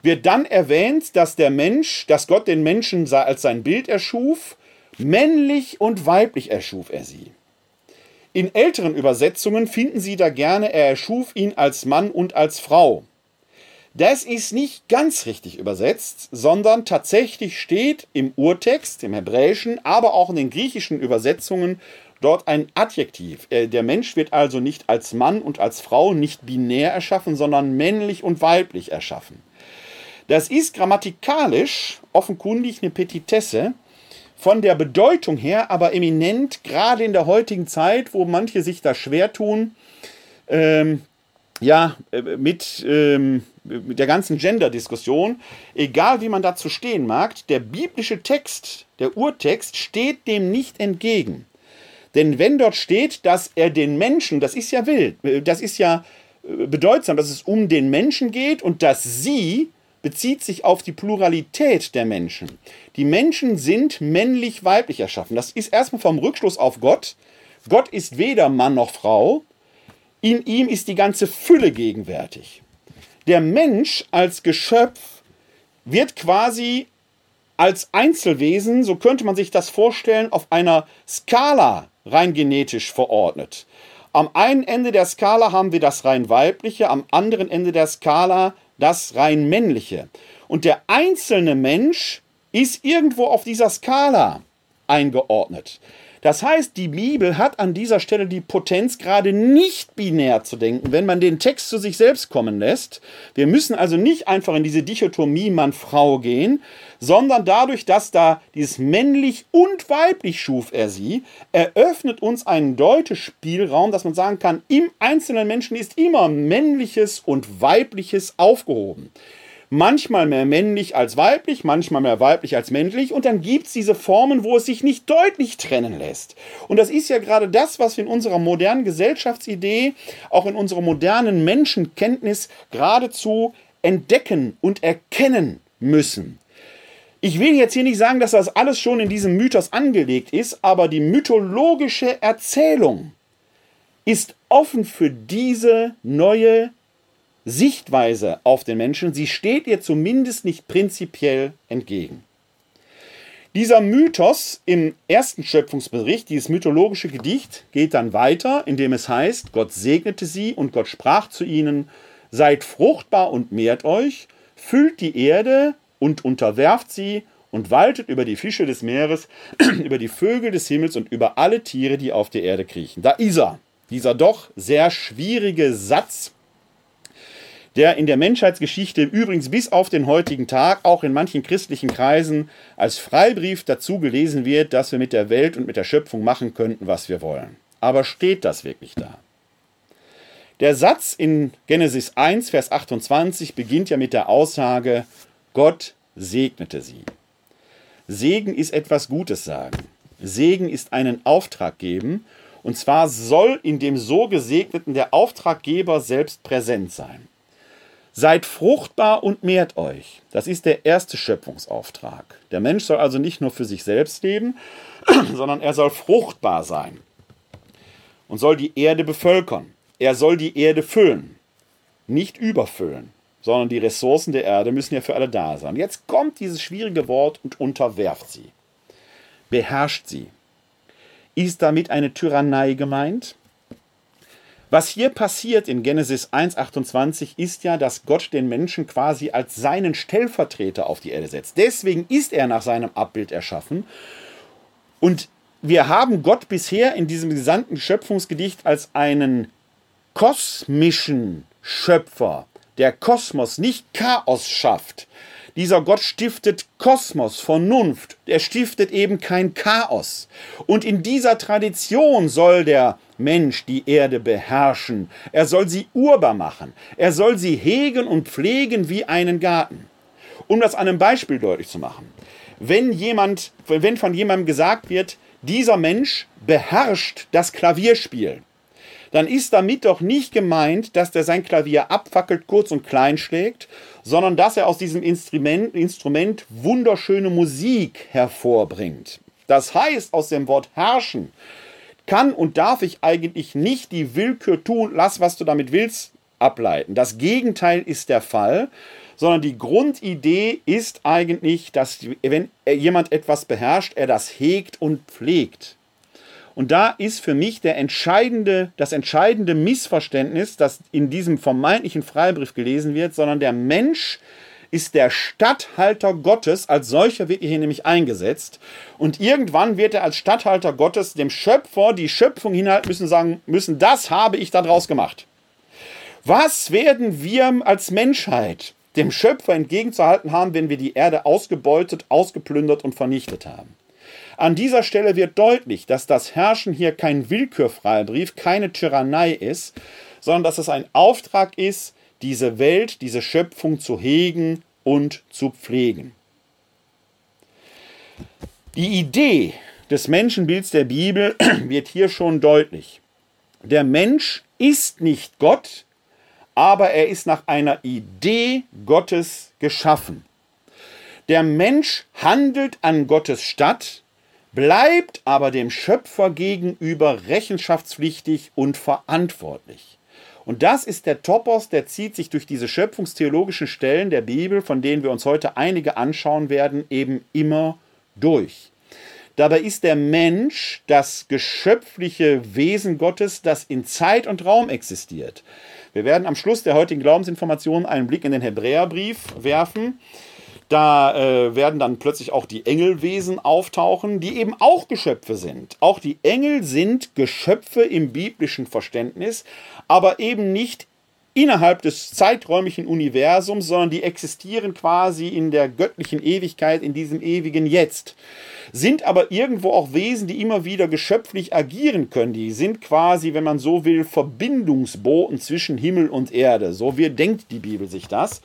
wird dann erwähnt, dass der Mensch, dass Gott den Menschen als sein Bild erschuf, männlich und weiblich erschuf er sie. In älteren Übersetzungen finden Sie da gerne, er erschuf ihn als Mann und als Frau. Das ist nicht ganz richtig übersetzt, sondern tatsächlich steht im Urtext, im Hebräischen, aber auch in den griechischen Übersetzungen dort ein Adjektiv. Äh, der Mensch wird also nicht als Mann und als Frau nicht binär erschaffen, sondern männlich und weiblich erschaffen. Das ist grammatikalisch offenkundig eine Petitesse, von der Bedeutung her aber eminent, gerade in der heutigen Zeit, wo manche sich da schwer tun, ähm, ja, äh, mit, ähm, mit der ganzen Gender-Diskussion, egal wie man dazu stehen mag, der biblische Text, der Urtext, steht dem nicht entgegen. Denn wenn dort steht, dass er den Menschen, das ist ja wild, äh, das ist ja äh, bedeutsam, dass es um den Menschen geht und dass sie bezieht sich auf die Pluralität der Menschen. Die Menschen sind männlich-weiblich erschaffen. Das ist erstmal vom Rückschluss auf Gott. Gott ist weder Mann noch Frau, in ihm ist die ganze Fülle gegenwärtig. Der Mensch als Geschöpf wird quasi als Einzelwesen, so könnte man sich das vorstellen, auf einer Skala rein genetisch verordnet. Am einen Ende der Skala haben wir das rein weibliche, am anderen Ende der Skala das rein männliche. Und der einzelne Mensch ist irgendwo auf dieser Skala eingeordnet. Das heißt, die Bibel hat an dieser Stelle die Potenz, gerade nicht binär zu denken, wenn man den Text zu sich selbst kommen lässt. Wir müssen also nicht einfach in diese Dichotomie Mann-Frau gehen, sondern dadurch, dass da dieses männlich und weiblich schuf er sie, eröffnet uns einen Deutespielraum, dass man sagen kann, im einzelnen Menschen ist immer männliches und weibliches aufgehoben manchmal mehr männlich als weiblich, manchmal mehr weiblich als männlich und dann gibt es diese Formen, wo es sich nicht deutlich trennen lässt. Und das ist ja gerade das, was wir in unserer modernen Gesellschaftsidee, auch in unserer modernen Menschenkenntnis geradezu entdecken und erkennen müssen. Ich will jetzt hier nicht sagen, dass das alles schon in diesem Mythos angelegt ist, aber die mythologische Erzählung ist offen für diese neue Sichtweise auf den Menschen, sie steht ihr zumindest nicht prinzipiell entgegen. Dieser Mythos im ersten Schöpfungsbericht, dieses mythologische Gedicht, geht dann weiter, indem es heißt, Gott segnete sie und Gott sprach zu ihnen, seid fruchtbar und mehrt euch, füllt die Erde und unterwerft sie und waltet über die Fische des Meeres, über die Vögel des Himmels und über alle Tiere, die auf der Erde kriechen. Da ist er, dieser doch sehr schwierige Satz, der in der Menschheitsgeschichte übrigens bis auf den heutigen Tag auch in manchen christlichen Kreisen als Freibrief dazu gelesen wird, dass wir mit der Welt und mit der Schöpfung machen könnten, was wir wollen. Aber steht das wirklich da? Der Satz in Genesis 1, Vers 28 beginnt ja mit der Aussage, Gott segnete sie. Segen ist etwas Gutes sagen. Segen ist einen Auftrag geben. Und zwar soll in dem so Gesegneten der Auftraggeber selbst präsent sein. Seid fruchtbar und mehrt euch. Das ist der erste Schöpfungsauftrag. Der Mensch soll also nicht nur für sich selbst leben, sondern er soll fruchtbar sein und soll die Erde bevölkern. Er soll die Erde füllen, nicht überfüllen, sondern die Ressourcen der Erde müssen ja für alle da sein. Jetzt kommt dieses schwierige Wort und unterwerft sie. Beherrscht sie. Ist damit eine Tyrannei gemeint? Was hier passiert in Genesis 1.28 ist ja, dass Gott den Menschen quasi als seinen Stellvertreter auf die Erde setzt. Deswegen ist er nach seinem Abbild erschaffen. Und wir haben Gott bisher in diesem gesamten Schöpfungsgedicht als einen kosmischen Schöpfer, der Kosmos, nicht Chaos schafft. Dieser Gott stiftet Kosmos, Vernunft. Er stiftet eben kein Chaos. Und in dieser Tradition soll der Mensch die Erde beherrschen. Er soll sie urbar machen. Er soll sie hegen und pflegen wie einen Garten. Um das an einem Beispiel deutlich zu machen. Wenn jemand, wenn von jemandem gesagt wird, dieser Mensch beherrscht das Klavierspiel, dann ist damit doch nicht gemeint, dass der sein Klavier abfackelt, kurz und klein schlägt, sondern dass er aus diesem Instrument, Instrument wunderschöne Musik hervorbringt. Das heißt, aus dem Wort herrschen kann und darf ich eigentlich nicht die Willkür tun, lass, was du damit willst, ableiten. Das Gegenteil ist der Fall, sondern die Grundidee ist eigentlich, dass wenn jemand etwas beherrscht, er das hegt und pflegt. Und da ist für mich der entscheidende, das entscheidende Missverständnis, das in diesem vermeintlichen Freibrief gelesen wird, sondern der Mensch ist der Statthalter Gottes, als solcher wird er hier nämlich eingesetzt. Und irgendwann wird er als Statthalter Gottes dem Schöpfer die Schöpfung hinhalten müssen, sagen müssen, das habe ich daraus gemacht. Was werden wir als Menschheit dem Schöpfer entgegenzuhalten haben, wenn wir die Erde ausgebeutet, ausgeplündert und vernichtet haben? An dieser Stelle wird deutlich, dass das Herrschen hier kein Willkürfreibrief, keine Tyrannei ist, sondern dass es ein Auftrag ist, diese Welt, diese Schöpfung zu hegen und zu pflegen. Die Idee des Menschenbilds der Bibel wird hier schon deutlich. Der Mensch ist nicht Gott, aber er ist nach einer Idee Gottes geschaffen. Der Mensch handelt an Gottes statt, bleibt aber dem Schöpfer gegenüber rechenschaftspflichtig und verantwortlich. Und das ist der Topos, der zieht sich durch diese schöpfungstheologischen Stellen der Bibel, von denen wir uns heute einige anschauen werden, eben immer durch. Dabei ist der Mensch das geschöpfliche Wesen Gottes, das in Zeit und Raum existiert. Wir werden am Schluss der heutigen Glaubensinformation einen Blick in den Hebräerbrief werfen. Da äh, werden dann plötzlich auch die Engelwesen auftauchen, die eben auch Geschöpfe sind. Auch die Engel sind Geschöpfe im biblischen Verständnis, aber eben nicht innerhalb des zeiträumlichen Universums, sondern die existieren quasi in der göttlichen Ewigkeit, in diesem ewigen Jetzt. Sind aber irgendwo auch Wesen, die immer wieder geschöpflich agieren können. Die sind quasi, wenn man so will, Verbindungsboten zwischen Himmel und Erde. So wie denkt die Bibel sich das.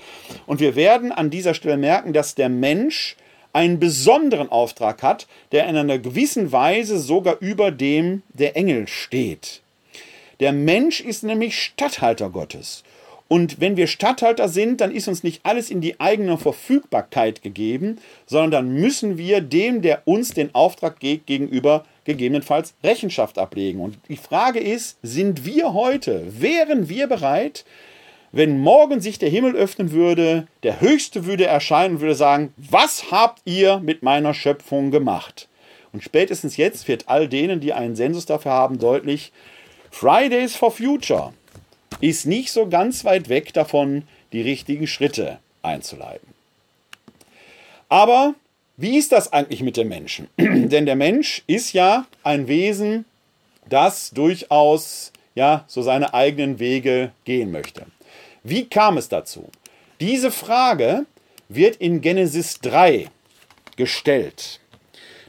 Und wir werden an dieser Stelle merken, dass der Mensch einen besonderen Auftrag hat, der in einer gewissen Weise sogar über dem der Engel steht. Der Mensch ist nämlich Statthalter Gottes. Und wenn wir Statthalter sind, dann ist uns nicht alles in die eigene Verfügbarkeit gegeben, sondern dann müssen wir dem, der uns den Auftrag gibt, gegenüber gegebenenfalls Rechenschaft ablegen. Und die Frage ist, sind wir heute, wären wir bereit, wenn morgen sich der Himmel öffnen würde, der Höchste würde erscheinen und würde sagen, was habt ihr mit meiner Schöpfung gemacht? Und spätestens jetzt wird all denen, die einen Sensus dafür haben, deutlich, Fridays for Future ist nicht so ganz weit weg davon, die richtigen Schritte einzuleiten. Aber wie ist das eigentlich mit dem Menschen? Denn der Mensch ist ja ein Wesen, das durchaus ja so seine eigenen Wege gehen möchte. Wie kam es dazu? Diese Frage wird in Genesis 3 gestellt.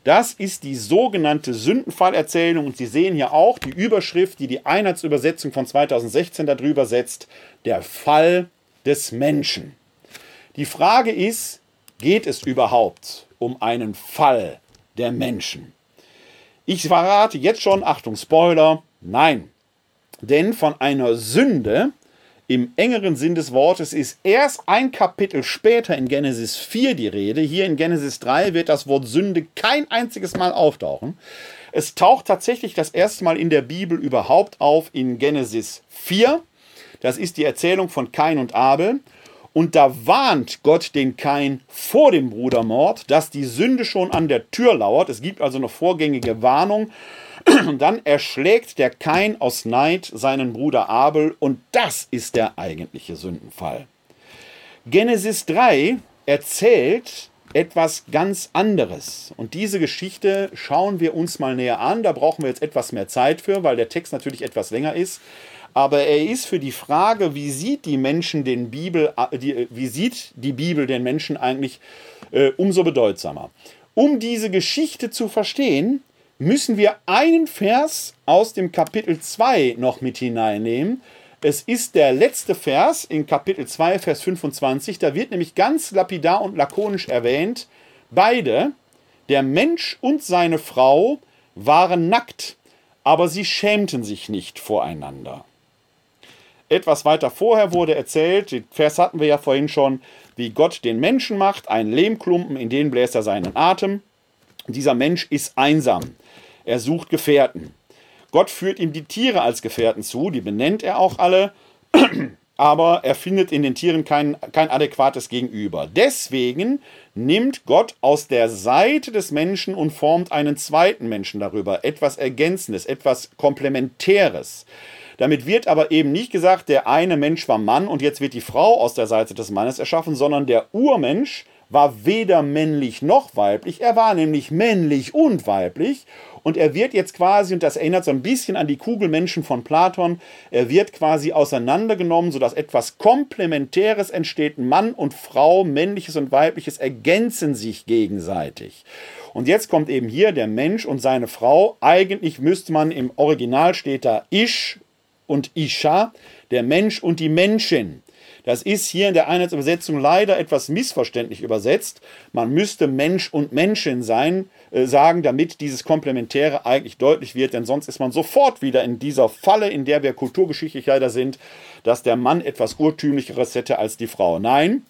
Das ist die sogenannte Sündenfallerzählung und Sie sehen hier auch die Überschrift, die die Einheitsübersetzung von 2016 darüber setzt, der Fall des Menschen. Die Frage ist, geht es überhaupt um einen Fall der Menschen? Ich verrate jetzt schon, Achtung, Spoiler, nein. Denn von einer Sünde im engeren Sinn des Wortes ist erst ein Kapitel später in Genesis 4 die Rede. Hier in Genesis 3 wird das Wort Sünde kein einziges Mal auftauchen. Es taucht tatsächlich das erste Mal in der Bibel überhaupt auf in Genesis 4. Das ist die Erzählung von Kain und Abel. Und da warnt Gott den Kain vor dem Brudermord, dass die Sünde schon an der Tür lauert. Es gibt also eine vorgängige Warnung. Und dann erschlägt der Kain aus Neid seinen Bruder Abel und das ist der eigentliche Sündenfall. Genesis 3 erzählt etwas ganz anderes. Und diese Geschichte schauen wir uns mal näher an. Da brauchen wir jetzt etwas mehr Zeit für, weil der Text natürlich etwas länger ist. Aber er ist für die Frage, wie sieht die Menschen den Bibel, wie sieht die Bibel den Menschen eigentlich, äh, umso bedeutsamer. Um diese Geschichte zu verstehen, müssen wir einen Vers aus dem Kapitel 2 noch mit hineinnehmen. Es ist der letzte Vers in Kapitel 2, Vers 25. Da wird nämlich ganz lapidar und lakonisch erwähnt, beide, der Mensch und seine Frau, waren nackt, aber sie schämten sich nicht voreinander. Etwas weiter vorher wurde erzählt, den Vers hatten wir ja vorhin schon, wie Gott den Menschen macht, einen Lehmklumpen, in den bläst er seinen Atem. Dieser Mensch ist einsam. Er sucht Gefährten. Gott führt ihm die Tiere als Gefährten zu, die benennt er auch alle, aber er findet in den Tieren kein, kein adäquates Gegenüber. Deswegen nimmt Gott aus der Seite des Menschen und formt einen zweiten Menschen darüber, etwas Ergänzendes, etwas Komplementäres. Damit wird aber eben nicht gesagt, der eine Mensch war Mann und jetzt wird die Frau aus der Seite des Mannes erschaffen, sondern der Urmensch war weder männlich noch weiblich, er war nämlich männlich und weiblich und er wird jetzt quasi, und das erinnert so ein bisschen an die Kugelmenschen von Platon, er wird quasi auseinandergenommen, sodass etwas Komplementäres entsteht. Mann und Frau, männliches und weibliches ergänzen sich gegenseitig. Und jetzt kommt eben hier der Mensch und seine Frau. Eigentlich müsste man im Original steht da Ish und Isha, der Mensch und die Menschin. Das ist hier in der Einheitsübersetzung leider etwas missverständlich übersetzt. Man müsste Mensch und Menschin sein, sagen, damit dieses Komplementäre eigentlich deutlich wird, denn sonst ist man sofort wieder in dieser Falle, in der wir kulturgeschichtlich leider sind, dass der Mann etwas Urtümlicheres hätte als die Frau. Nein,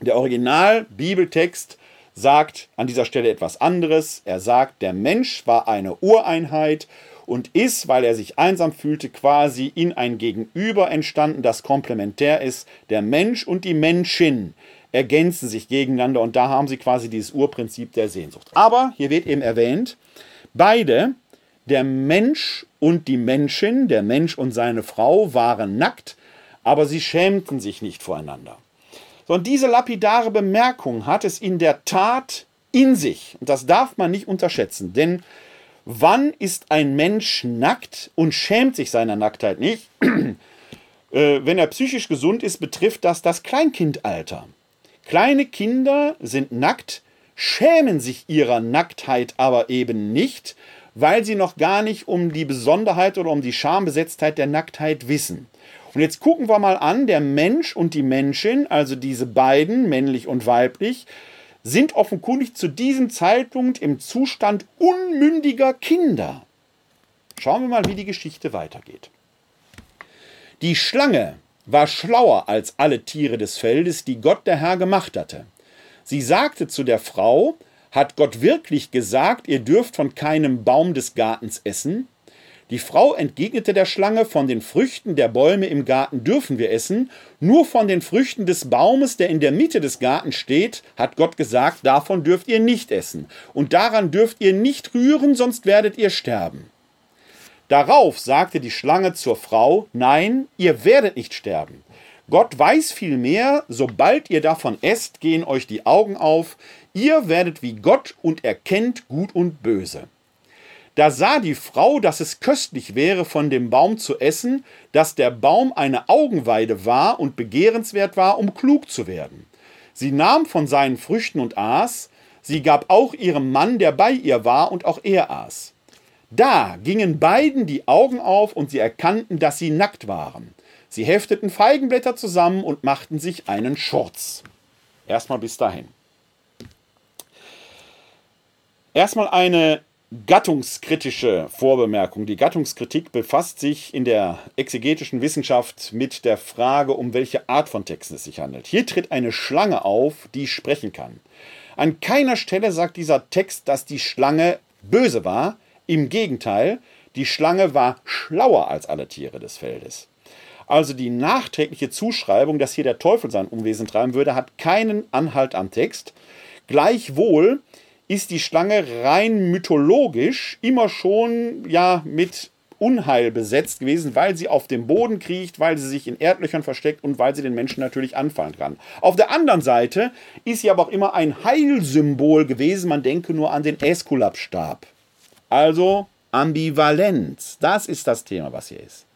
der Original-Bibeltext sagt an dieser Stelle etwas anderes. Er sagt, der Mensch war eine Ureinheit und ist, weil er sich einsam fühlte, quasi in ein Gegenüber entstanden, das komplementär ist. Der Mensch und die Menschin ergänzen sich gegeneinander und da haben sie quasi dieses Urprinzip der Sehnsucht. Aber hier wird eben erwähnt, beide, der Mensch und die Menschin, der Mensch und seine Frau waren nackt, aber sie schämten sich nicht voreinander. So, und diese lapidare Bemerkung hat es in der Tat in sich. Und das darf man nicht unterschätzen, denn Wann ist ein Mensch nackt und schämt sich seiner Nacktheit nicht? äh, wenn er psychisch gesund ist, betrifft das das Kleinkindalter. Kleine Kinder sind nackt, schämen sich ihrer Nacktheit aber eben nicht, weil sie noch gar nicht um die Besonderheit oder um die Schambesetztheit der Nacktheit wissen. Und jetzt gucken wir mal an, der Mensch und die Menschin, also diese beiden, männlich und weiblich, sind offenkundig zu diesem Zeitpunkt im Zustand unmündiger Kinder. Schauen wir mal, wie die Geschichte weitergeht. Die Schlange war schlauer als alle Tiere des Feldes, die Gott der Herr gemacht hatte. Sie sagte zu der Frau, hat Gott wirklich gesagt, ihr dürft von keinem Baum des Gartens essen? Die Frau entgegnete der Schlange, von den Früchten der Bäume im Garten dürfen wir essen, nur von den Früchten des Baumes, der in der Mitte des Gartens steht, hat Gott gesagt, davon dürft ihr nicht essen, und daran dürft ihr nicht rühren, sonst werdet ihr sterben. Darauf sagte die Schlange zur Frau, nein, ihr werdet nicht sterben. Gott weiß vielmehr, sobald ihr davon esst, gehen euch die Augen auf, ihr werdet wie Gott und erkennt Gut und Böse. Da sah die Frau, dass es köstlich wäre, von dem Baum zu essen, dass der Baum eine Augenweide war und begehrenswert war, um klug zu werden. Sie nahm von seinen Früchten und aß, sie gab auch ihrem Mann, der bei ihr war, und auch er aß. Da gingen beiden die Augen auf und sie erkannten, dass sie nackt waren. Sie hefteten Feigenblätter zusammen und machten sich einen Schurz. Erstmal bis dahin. Erstmal eine gattungskritische Vorbemerkung. Die Gattungskritik befasst sich in der exegetischen Wissenschaft mit der Frage, um welche Art von Texten es sich handelt. Hier tritt eine Schlange auf, die sprechen kann. An keiner Stelle sagt dieser Text, dass die Schlange böse war. Im Gegenteil, die Schlange war schlauer als alle Tiere des Feldes. Also die nachträgliche Zuschreibung, dass hier der Teufel sein Unwesen treiben würde, hat keinen Anhalt am Text. Gleichwohl ist die Schlange rein mythologisch immer schon ja mit Unheil besetzt gewesen, weil sie auf dem Boden kriecht, weil sie sich in Erdlöchern versteckt und weil sie den Menschen natürlich anfallen kann. Auf der anderen Seite ist sie aber auch immer ein Heilsymbol gewesen. Man denke nur an den Äskulapstab. Also Ambivalenz. Das ist das Thema, was hier ist.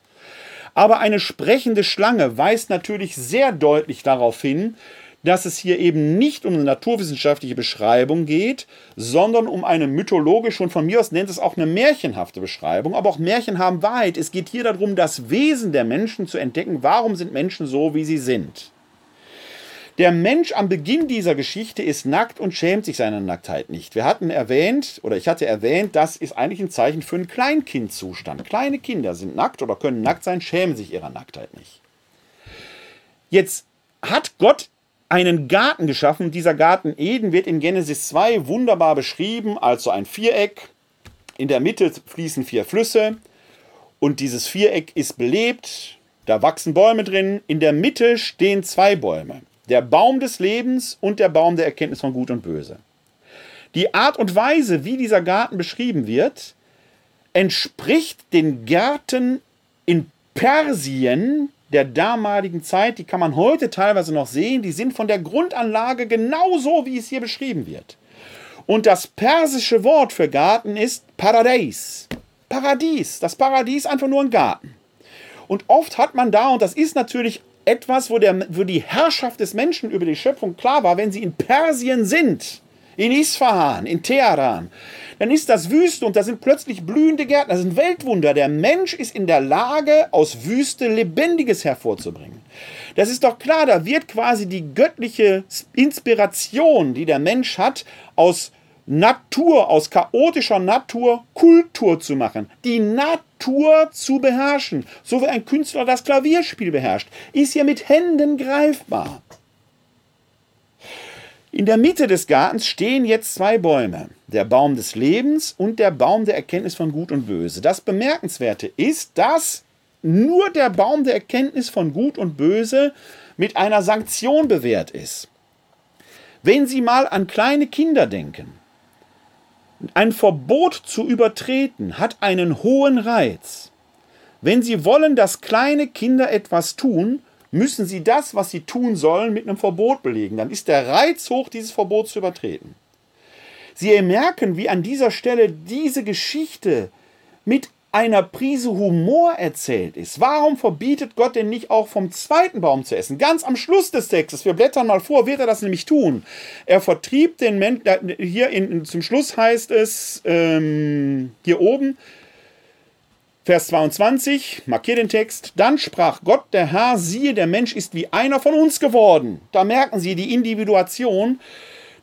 Aber eine sprechende Schlange weist natürlich sehr deutlich darauf hin, dass es hier eben nicht um eine naturwissenschaftliche Beschreibung geht, sondern um eine mythologische und von mir aus nennt es auch eine märchenhafte Beschreibung. Aber auch Märchen haben Wahrheit. Es geht hier darum, das Wesen der Menschen zu entdecken. Warum sind Menschen so, wie sie sind? Der Mensch am Beginn dieser Geschichte ist nackt und schämt sich seiner Nacktheit nicht. Wir hatten erwähnt, oder ich hatte erwähnt, das ist eigentlich ein Zeichen für einen Kleinkindzustand. Kleine Kinder sind nackt oder können nackt sein, schämen sich ihrer Nacktheit nicht. Jetzt hat Gott einen Garten geschaffen. Dieser Garten Eden wird in Genesis 2 wunderbar beschrieben, also ein Viereck. In der Mitte fließen vier Flüsse und dieses Viereck ist belebt. Da wachsen Bäume drin. In der Mitte stehen zwei Bäume der Baum des Lebens und der Baum der Erkenntnis von Gut und Böse. Die Art und Weise, wie dieser Garten beschrieben wird, entspricht den Gärten in Persien der damaligen Zeit. Die kann man heute teilweise noch sehen. Die sind von der Grundanlage genauso, wie es hier beschrieben wird. Und das persische Wort für Garten ist Paradies. Paradies. Das Paradies einfach nur ein Garten. Und oft hat man da, und das ist natürlich etwas, wo, der, wo die Herrschaft des Menschen über die Schöpfung klar war, wenn sie in Persien sind, in Isfahan, in Teheran, dann ist das Wüste und da sind plötzlich blühende Gärten. Das sind Weltwunder. Der Mensch ist in der Lage, aus Wüste Lebendiges hervorzubringen. Das ist doch klar, da wird quasi die göttliche Inspiration, die der Mensch hat, aus Natur, aus chaotischer Natur Kultur zu machen. Die Natur zu beherrschen, so wie ein Künstler das Klavierspiel beherrscht, ist hier mit Händen greifbar. In der Mitte des Gartens stehen jetzt zwei Bäume, der Baum des Lebens und der Baum der Erkenntnis von Gut und Böse. Das Bemerkenswerte ist, dass nur der Baum der Erkenntnis von Gut und Böse mit einer Sanktion bewährt ist. Wenn Sie mal an kleine Kinder denken, ein Verbot zu übertreten hat einen hohen Reiz. Wenn Sie wollen, dass kleine Kinder etwas tun, müssen Sie das, was sie tun sollen, mit einem Verbot belegen. Dann ist der Reiz hoch, dieses Verbot zu übertreten. Sie merken, wie an dieser Stelle diese Geschichte mit einer Prise Humor erzählt ist. Warum verbietet Gott denn nicht auch vom zweiten Baum zu essen? Ganz am Schluss des Textes, wir blättern mal vor, wird er das nämlich tun. Er vertrieb den Menschen, hier in, zum Schluss heißt es, ähm, hier oben, Vers 22, markier den Text. Dann sprach Gott, der Herr, siehe, der Mensch ist wie einer von uns geworden. Da merken Sie die Individuation,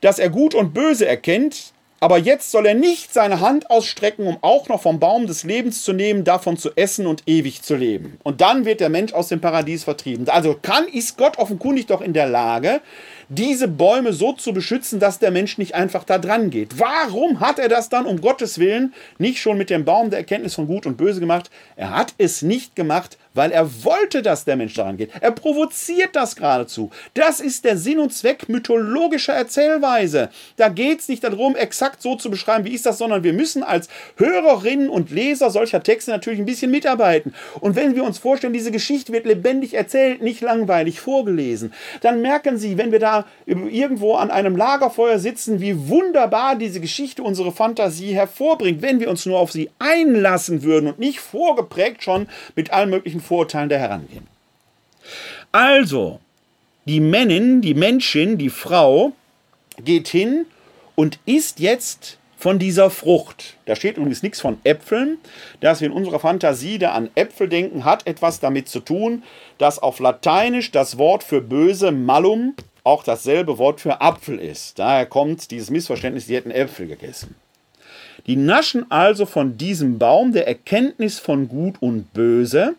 dass er Gut und Böse erkennt, aber jetzt soll er nicht seine Hand ausstrecken, um auch noch vom Baum des Lebens zu nehmen, davon zu essen und ewig zu leben. Und dann wird der Mensch aus dem Paradies vertrieben. Also kann, ist Gott offenkundig doch in der Lage, diese Bäume so zu beschützen, dass der Mensch nicht einfach da dran geht. Warum hat er das dann um Gottes Willen nicht schon mit dem Baum der Erkenntnis von Gut und Böse gemacht? Er hat es nicht gemacht, weil er wollte, dass der Mensch daran geht. Er provoziert das geradezu. Das ist der Sinn und Zweck mythologischer Erzählweise. Da geht es nicht darum, exakt so zu beschreiben, wie ist das, sondern wir müssen als Hörerinnen und Leser solcher Texte natürlich ein bisschen mitarbeiten. Und wenn wir uns vorstellen, diese Geschichte wird lebendig erzählt, nicht langweilig vorgelesen, dann merken Sie, wenn wir da irgendwo an einem Lagerfeuer sitzen, wie wunderbar diese Geschichte unsere Fantasie hervorbringt, wenn wir uns nur auf sie einlassen würden und nicht vorgeprägt schon mit allen möglichen Vorurteilen da herangehen. Also, die Männin, die Menschin, die Frau geht hin und isst jetzt von dieser Frucht. Da steht übrigens nichts von Äpfeln. Dass wir in unserer Fantasie da an Äpfel denken, hat etwas damit zu tun, dass auf Lateinisch das Wort für böse Malum auch dasselbe Wort für Apfel ist. Daher kommt dieses Missverständnis, die hätten Äpfel gegessen. Die naschen also von diesem Baum der Erkenntnis von Gut und Böse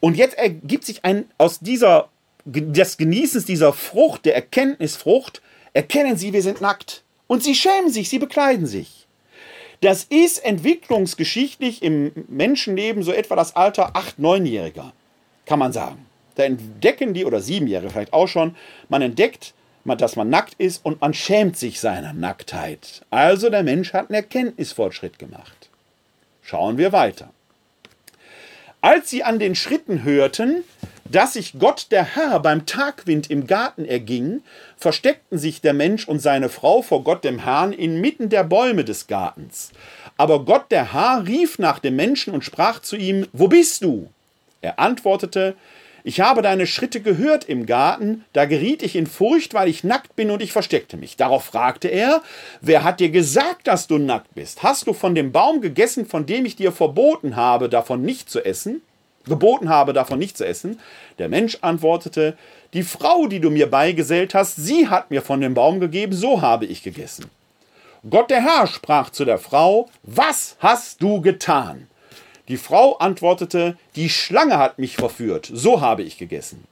und jetzt ergibt sich ein, aus dieser, des Genießens dieser Frucht, der Erkenntnisfrucht, erkennen sie, wir sind nackt. Und sie schämen sich, sie bekleiden sich. Das ist entwicklungsgeschichtlich im Menschenleben so etwa das Alter 8-, 9-Jähriger, kann man sagen. Da entdecken die, oder 7-Jährige vielleicht auch schon, man entdeckt, dass man nackt ist und man schämt sich seiner Nacktheit. Also der Mensch hat einen Erkenntnisfortschritt gemacht. Schauen wir weiter. Als sie an den Schritten hörten, dass sich Gott der Herr beim Tagwind im Garten erging, versteckten sich der Mensch und seine Frau vor Gott dem Herrn inmitten der Bäume des Gartens. Aber Gott der Herr rief nach dem Menschen und sprach zu ihm, Wo bist du? Er antwortete, ich habe deine Schritte gehört im Garten, da geriet ich in Furcht, weil ich nackt bin und ich versteckte mich. Darauf fragte er, wer hat dir gesagt, dass du nackt bist? Hast du von dem Baum gegessen, von dem ich dir verboten habe, davon nicht zu essen? geboten habe, davon nicht zu essen? Der Mensch antwortete, die Frau, die du mir beigesellt hast, sie hat mir von dem Baum gegeben, so habe ich gegessen. Gott der Herr sprach zu der Frau, was hast du getan? Die Frau antwortete, die Schlange hat mich verführt, so habe ich gegessen.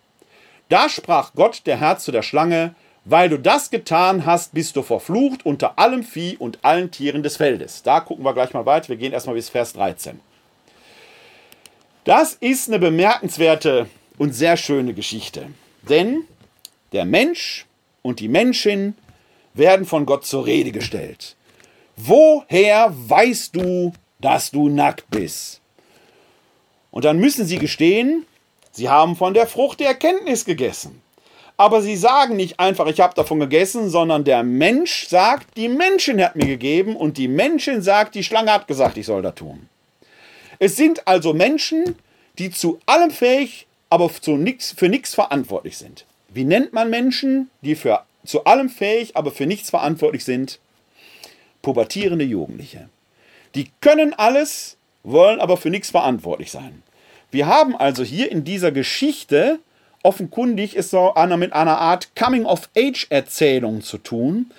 Da sprach Gott der Herr zu der Schlange, weil du das getan hast, bist du verflucht unter allem Vieh und allen Tieren des Feldes. Da gucken wir gleich mal weiter. Wir gehen erstmal bis Vers 13. Das ist eine bemerkenswerte und sehr schöne Geschichte. Denn der Mensch und die Menschin werden von Gott zur Rede gestellt. Woher weißt du, dass du nackt bist? Und dann müssen sie gestehen, sie haben von der Frucht der Erkenntnis gegessen. Aber sie sagen nicht einfach, ich habe davon gegessen, sondern der Mensch sagt, die Menschen hat mir gegeben und die Menschen sagt, die Schlange hat gesagt, ich soll das tun. Es sind also Menschen, die zu allem fähig, aber für nichts verantwortlich sind. Wie nennt man Menschen, die für, zu allem fähig, aber für nichts verantwortlich sind? Pubertierende Jugendliche. Die können alles, wollen aber für nichts verantwortlich sein. Wir haben also hier in dieser Geschichte offenkundig ist so einer mit einer Art Coming-of-Age-Erzählung zu tun.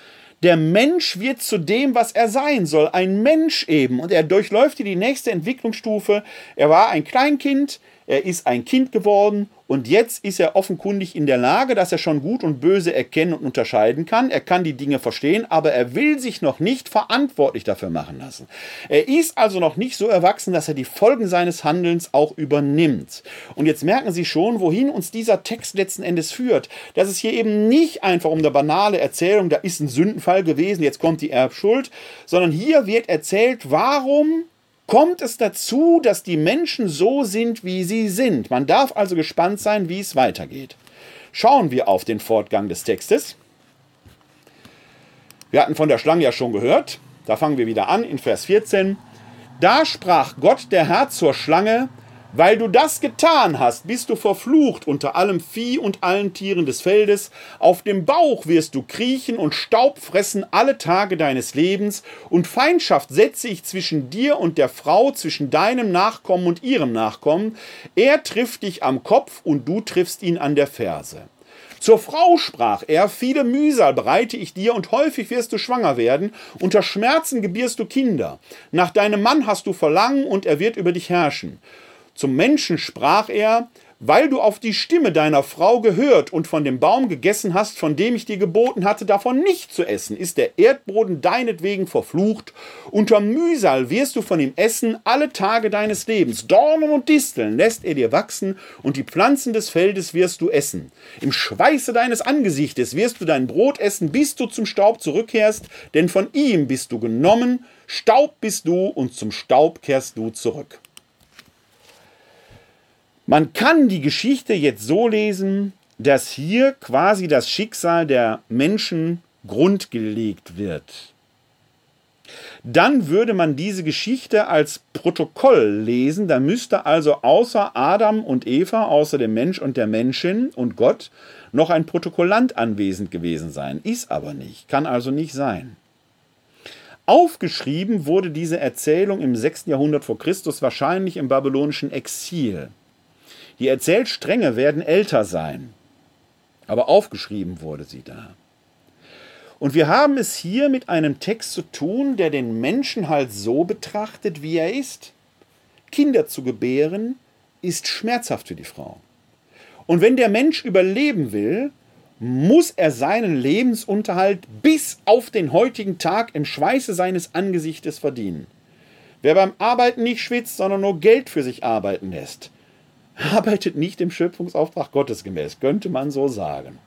Der Mensch wird zu dem, was er sein soll, ein Mensch eben. Und er durchläuft die nächste Entwicklungsstufe. Er war ein Kleinkind, er ist ein Kind geworden und jetzt ist er offenkundig in der Lage, dass er schon Gut und Böse erkennen und unterscheiden kann. Er kann die Dinge verstehen, aber er will sich noch nicht verantwortlich dafür machen lassen. Er ist also noch nicht so erwachsen, dass er die Folgen seines Handelns auch übernimmt. Und jetzt merken Sie schon, wohin uns dieser Text letzten Endes führt. Dass es hier eben nicht einfach um eine banale Erzählung, da ist ein Sündenfall gewesen, jetzt kommt die Erbschuld, sondern hier wird erzählt, warum kommt es dazu, dass die Menschen so sind, wie sie sind. Man darf also gespannt sein, wie es weitergeht. Schauen wir auf den Fortgang des Textes. Wir hatten von der Schlange ja schon gehört. Da fangen wir wieder an in Vers 14. Da sprach Gott der Herr zur Schlange, weil du das getan hast, bist du verflucht unter allem Vieh und allen Tieren des Feldes. Auf dem Bauch wirst du kriechen und Staub fressen alle Tage deines Lebens. Und Feindschaft setze ich zwischen dir und der Frau, zwischen deinem Nachkommen und ihrem Nachkommen. Er trifft dich am Kopf und du triffst ihn an der Ferse. Zur Frau sprach er, viele Mühsal bereite ich dir und häufig wirst du schwanger werden, unter Schmerzen gebierst du Kinder. Nach deinem Mann hast du Verlangen und er wird über dich herrschen. Zum Menschen sprach er, weil du auf die Stimme deiner Frau gehört und von dem Baum gegessen hast, von dem ich dir geboten hatte, davon nicht zu essen, ist der Erdboden deinetwegen verflucht. Unter Mühsal wirst du von ihm essen alle Tage deines Lebens. Dornen und Disteln lässt er dir wachsen und die Pflanzen des Feldes wirst du essen. Im Schweiße deines Angesichtes wirst du dein Brot essen, bis du zum Staub zurückkehrst, denn von ihm bist du genommen, Staub bist du und zum Staub kehrst du zurück. Man kann die Geschichte jetzt so lesen, dass hier quasi das Schicksal der Menschen grundgelegt wird. Dann würde man diese Geschichte als Protokoll lesen, da müsste also außer Adam und Eva, außer dem Mensch und der Menschin und Gott noch ein Protokollant anwesend gewesen sein. Ist aber nicht, kann also nicht sein. Aufgeschrieben wurde diese Erzählung im 6. Jahrhundert vor Christus wahrscheinlich im babylonischen Exil. Die Erzählstränge werden älter sein, aber aufgeschrieben wurde sie da. Und wir haben es hier mit einem Text zu tun, der den Menschen halt so betrachtet, wie er ist. Kinder zu gebären ist schmerzhaft für die Frau. Und wenn der Mensch überleben will, muss er seinen Lebensunterhalt bis auf den heutigen Tag im Schweiße seines Angesichtes verdienen. Wer beim Arbeiten nicht schwitzt, sondern nur Geld für sich arbeiten lässt, arbeitet nicht im Schöpfungsauftrag Gottes gemäß, könnte man so sagen.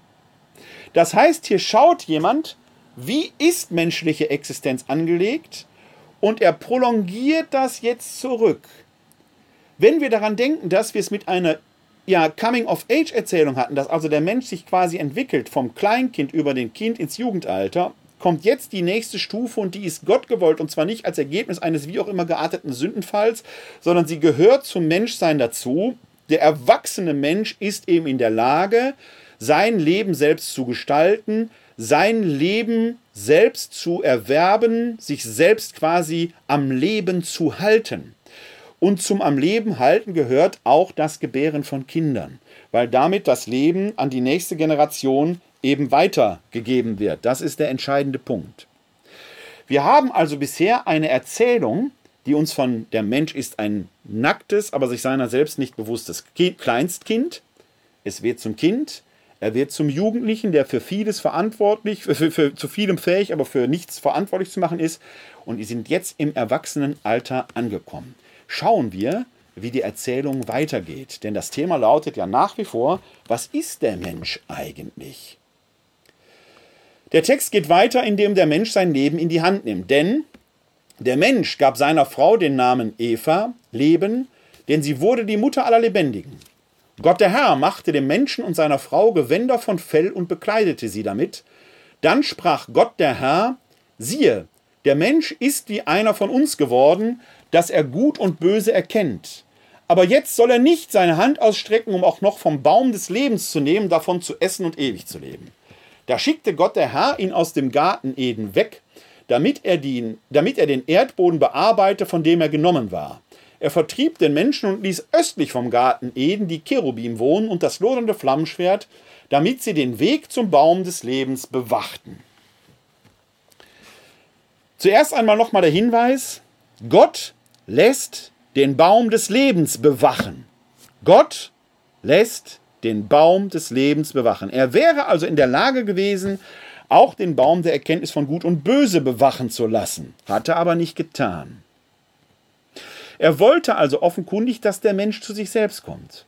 Das heißt, hier schaut jemand, wie ist menschliche Existenz angelegt und er prolongiert das jetzt zurück. Wenn wir daran denken, dass wir es mit einer ja, Coming-of-Age-Erzählung hatten, dass also der Mensch sich quasi entwickelt vom Kleinkind über den Kind ins Jugendalter, kommt jetzt die nächste Stufe und die ist Gott gewollt und zwar nicht als Ergebnis eines wie auch immer gearteten Sündenfalls, sondern sie gehört zum Menschsein dazu der erwachsene Mensch ist eben in der Lage, sein Leben selbst zu gestalten, sein Leben selbst zu erwerben, sich selbst quasi am Leben zu halten. Und zum am Leben halten gehört auch das Gebären von Kindern, weil damit das Leben an die nächste Generation eben weitergegeben wird. Das ist der entscheidende Punkt. Wir haben also bisher eine Erzählung, die uns von der Mensch ist ein nacktes, aber sich seiner selbst nicht bewusstes Kleinstkind. Es wird zum Kind, er wird zum Jugendlichen, der für vieles verantwortlich, für, für, für, zu vielem fähig, aber für nichts verantwortlich zu machen ist. Und die sind jetzt im Erwachsenenalter angekommen. Schauen wir, wie die Erzählung weitergeht. Denn das Thema lautet ja nach wie vor, was ist der Mensch eigentlich? Der Text geht weiter, indem der Mensch sein Leben in die Hand nimmt. Denn der Mensch gab seiner Frau den Namen Eva, Leben, denn sie wurde die Mutter aller Lebendigen. Gott der Herr machte dem Menschen und seiner Frau Gewänder von Fell und bekleidete sie damit. Dann sprach Gott der Herr, siehe, der Mensch ist wie einer von uns geworden, dass er Gut und Böse erkennt. Aber jetzt soll er nicht seine Hand ausstrecken, um auch noch vom Baum des Lebens zu nehmen, davon zu essen und ewig zu leben. Da schickte Gott der Herr ihn aus dem Garten Eden weg, damit er, den, damit er den Erdboden bearbeite, von dem er genommen war. Er vertrieb den Menschen und ließ östlich vom Garten Eden die Cherubim wohnen und das lodernde Flammenschwert, damit sie den Weg zum Baum des Lebens bewachten. Zuerst einmal nochmal der Hinweis, Gott lässt den Baum des Lebens bewachen. Gott lässt den Baum des Lebens bewachen. Er wäre also in der Lage gewesen, auch den Baum der Erkenntnis von Gut und Böse bewachen zu lassen, hatte aber nicht getan. Er wollte also offenkundig, dass der Mensch zu sich selbst kommt.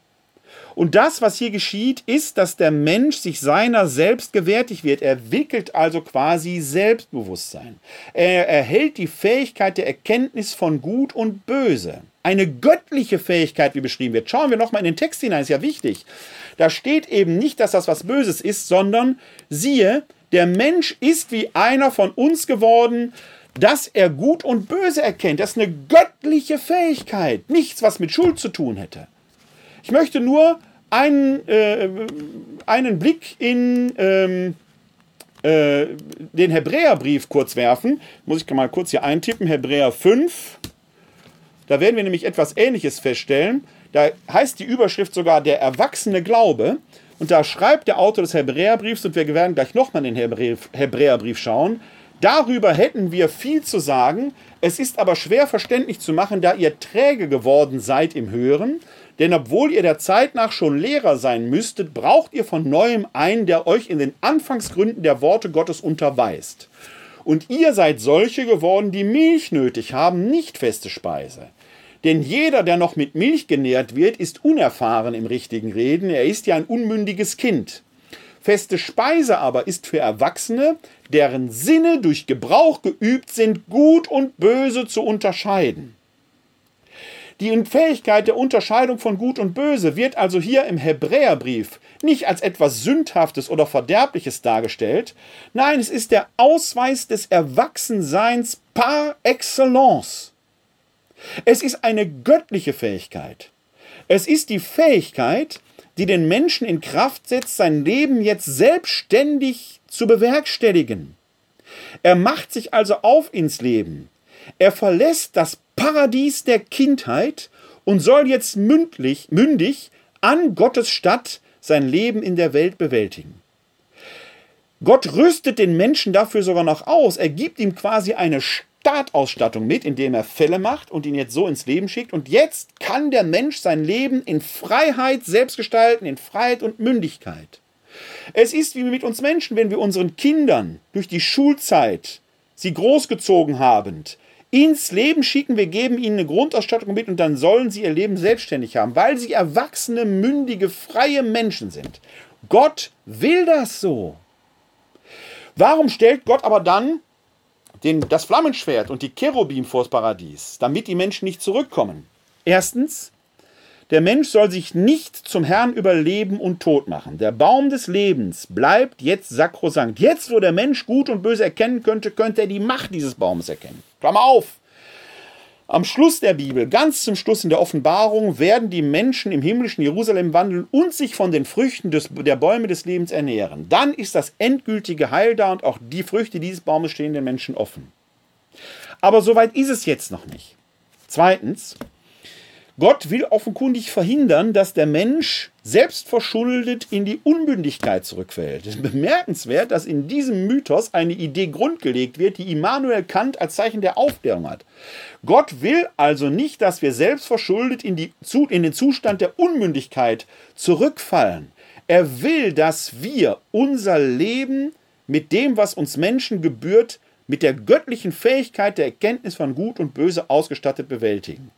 Und das, was hier geschieht, ist, dass der Mensch sich seiner selbst gewärtig wird. Er entwickelt also quasi Selbstbewusstsein. Er erhält die Fähigkeit der Erkenntnis von Gut und Böse. Eine göttliche Fähigkeit, wie beschrieben wird. Schauen wir nochmal in den Text hinein, ist ja wichtig. Da steht eben nicht, dass das was Böses ist, sondern siehe, der Mensch ist wie einer von uns geworden, dass er Gut und Böse erkennt. Das ist eine göttliche Fähigkeit. Nichts, was mit Schuld zu tun hätte. Ich möchte nur einen, äh, einen Blick in ähm, äh, den Hebräerbrief kurz werfen. Muss ich mal kurz hier eintippen. Hebräer 5. Da werden wir nämlich etwas Ähnliches feststellen. Da heißt die Überschrift sogar der erwachsene Glaube. Und da schreibt der Autor des Hebräerbriefs, und wir werden gleich nochmal in den Hebräerbrief schauen, darüber hätten wir viel zu sagen. Es ist aber schwer verständlich zu machen, da ihr träge geworden seid im Hören. Denn obwohl ihr der Zeit nach schon Lehrer sein müsstet, braucht ihr von neuem einen, der euch in den Anfangsgründen der Worte Gottes unterweist. Und ihr seid solche geworden, die Milch nötig haben, nicht feste Speise. Denn jeder, der noch mit Milch genährt wird, ist unerfahren im richtigen Reden, er ist ja ein unmündiges Kind. Feste Speise aber ist für Erwachsene, deren Sinne durch Gebrauch geübt sind, gut und böse zu unterscheiden. Die Fähigkeit der Unterscheidung von Gut und Böse wird also hier im Hebräerbrief nicht als etwas Sündhaftes oder Verderbliches dargestellt. Nein, es ist der Ausweis des Erwachsenseins par excellence. Es ist eine göttliche Fähigkeit. Es ist die Fähigkeit, die den Menschen in Kraft setzt, sein Leben jetzt selbstständig zu bewerkstelligen. Er macht sich also auf ins Leben. Er verlässt das Paradies der Kindheit und soll jetzt mündlich, mündig an Gottes Statt sein Leben in der Welt bewältigen. Gott rüstet den Menschen dafür sogar noch aus. Er gibt ihm quasi eine Startausstattung mit, indem er Fälle macht und ihn jetzt so ins Leben schickt. Und jetzt kann der Mensch sein Leben in Freiheit selbst gestalten, in Freiheit und Mündigkeit. Es ist wie mit uns Menschen, wenn wir unseren Kindern durch die Schulzeit, sie großgezogen habend, ins Leben schicken, wir geben ihnen eine Grundausstattung mit und dann sollen sie ihr Leben selbstständig haben, weil sie erwachsene, mündige, freie Menschen sind. Gott will das so. Warum stellt Gott aber dann den, das Flammenschwert und die Cherubim vors Paradies, damit die Menschen nicht zurückkommen? Erstens, der Mensch soll sich nicht zum Herrn über Leben und Tod machen. Der Baum des Lebens bleibt jetzt sakrosankt. Jetzt, wo der Mensch Gut und Böse erkennen könnte, könnte er die Macht dieses Baumes erkennen. Klammer auf. Am Schluss der Bibel, ganz zum Schluss in der Offenbarung, werden die Menschen im himmlischen Jerusalem wandeln und sich von den Früchten des, der Bäume des Lebens ernähren. Dann ist das endgültige Heil da und auch die Früchte dieses Baumes stehen den Menschen offen. Aber soweit ist es jetzt noch nicht. Zweitens, Gott will offenkundig verhindern, dass der Mensch selbstverschuldet in die Unmündigkeit zurückfällt. Es ist bemerkenswert, dass in diesem Mythos eine Idee grundgelegt wird, die Immanuel Kant als Zeichen der Aufklärung hat. Gott will also nicht, dass wir selbstverschuldet in, die, in den Zustand der Unmündigkeit zurückfallen. Er will, dass wir unser Leben mit dem, was uns Menschen gebührt, mit der göttlichen Fähigkeit der Erkenntnis von Gut und Böse ausgestattet bewältigen.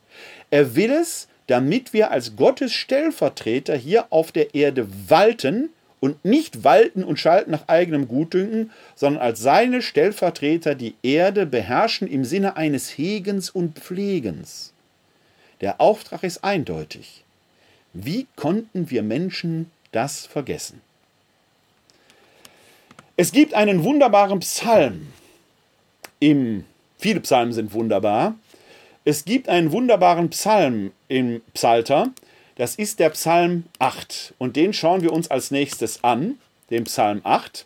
Er will es, damit wir als Gottes Stellvertreter hier auf der Erde walten und nicht walten und schalten nach eigenem Gutdünken, sondern als seine Stellvertreter die Erde beherrschen im Sinne eines Hegens und Pflegens. Der Auftrag ist eindeutig. Wie konnten wir Menschen das vergessen? Es gibt einen wunderbaren Psalm. Im, viele Psalmen sind wunderbar. Es gibt einen wunderbaren Psalm im Psalter. Das ist der Psalm 8. Und den schauen wir uns als nächstes an, den Psalm 8.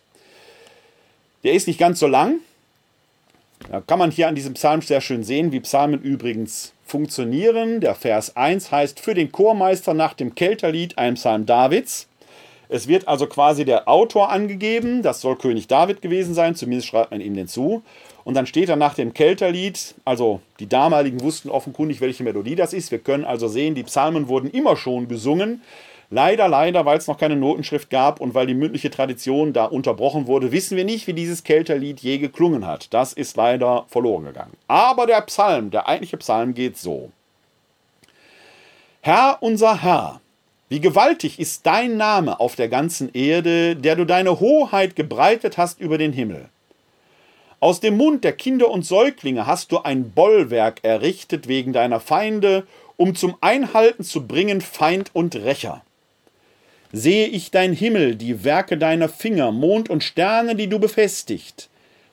Der ist nicht ganz so lang. Da kann man hier an diesem Psalm sehr schön sehen, wie Psalmen übrigens funktionieren. Der Vers 1 heißt für den Chormeister nach dem Kelterlied ein Psalm Davids. Es wird also quasi der Autor angegeben, das soll König David gewesen sein, zumindest schreibt man ihm den zu. Und dann steht er nach dem Kelterlied, also die damaligen wussten offenkundig, welche Melodie das ist. Wir können also sehen, die Psalmen wurden immer schon gesungen. Leider, leider, weil es noch keine Notenschrift gab und weil die mündliche Tradition da unterbrochen wurde, wissen wir nicht, wie dieses Kelterlied je geklungen hat. Das ist leider verloren gegangen. Aber der Psalm, der eigentliche Psalm geht so. Herr unser Herr, wie gewaltig ist dein Name auf der ganzen Erde, der du deine Hoheit gebreitet hast über den Himmel. Aus dem Mund der Kinder und Säuglinge hast du ein Bollwerk errichtet wegen deiner Feinde, um zum Einhalten zu bringen Feind und Rächer. Sehe ich dein Himmel, die Werke deiner Finger, Mond und Sterne, die du befestigt.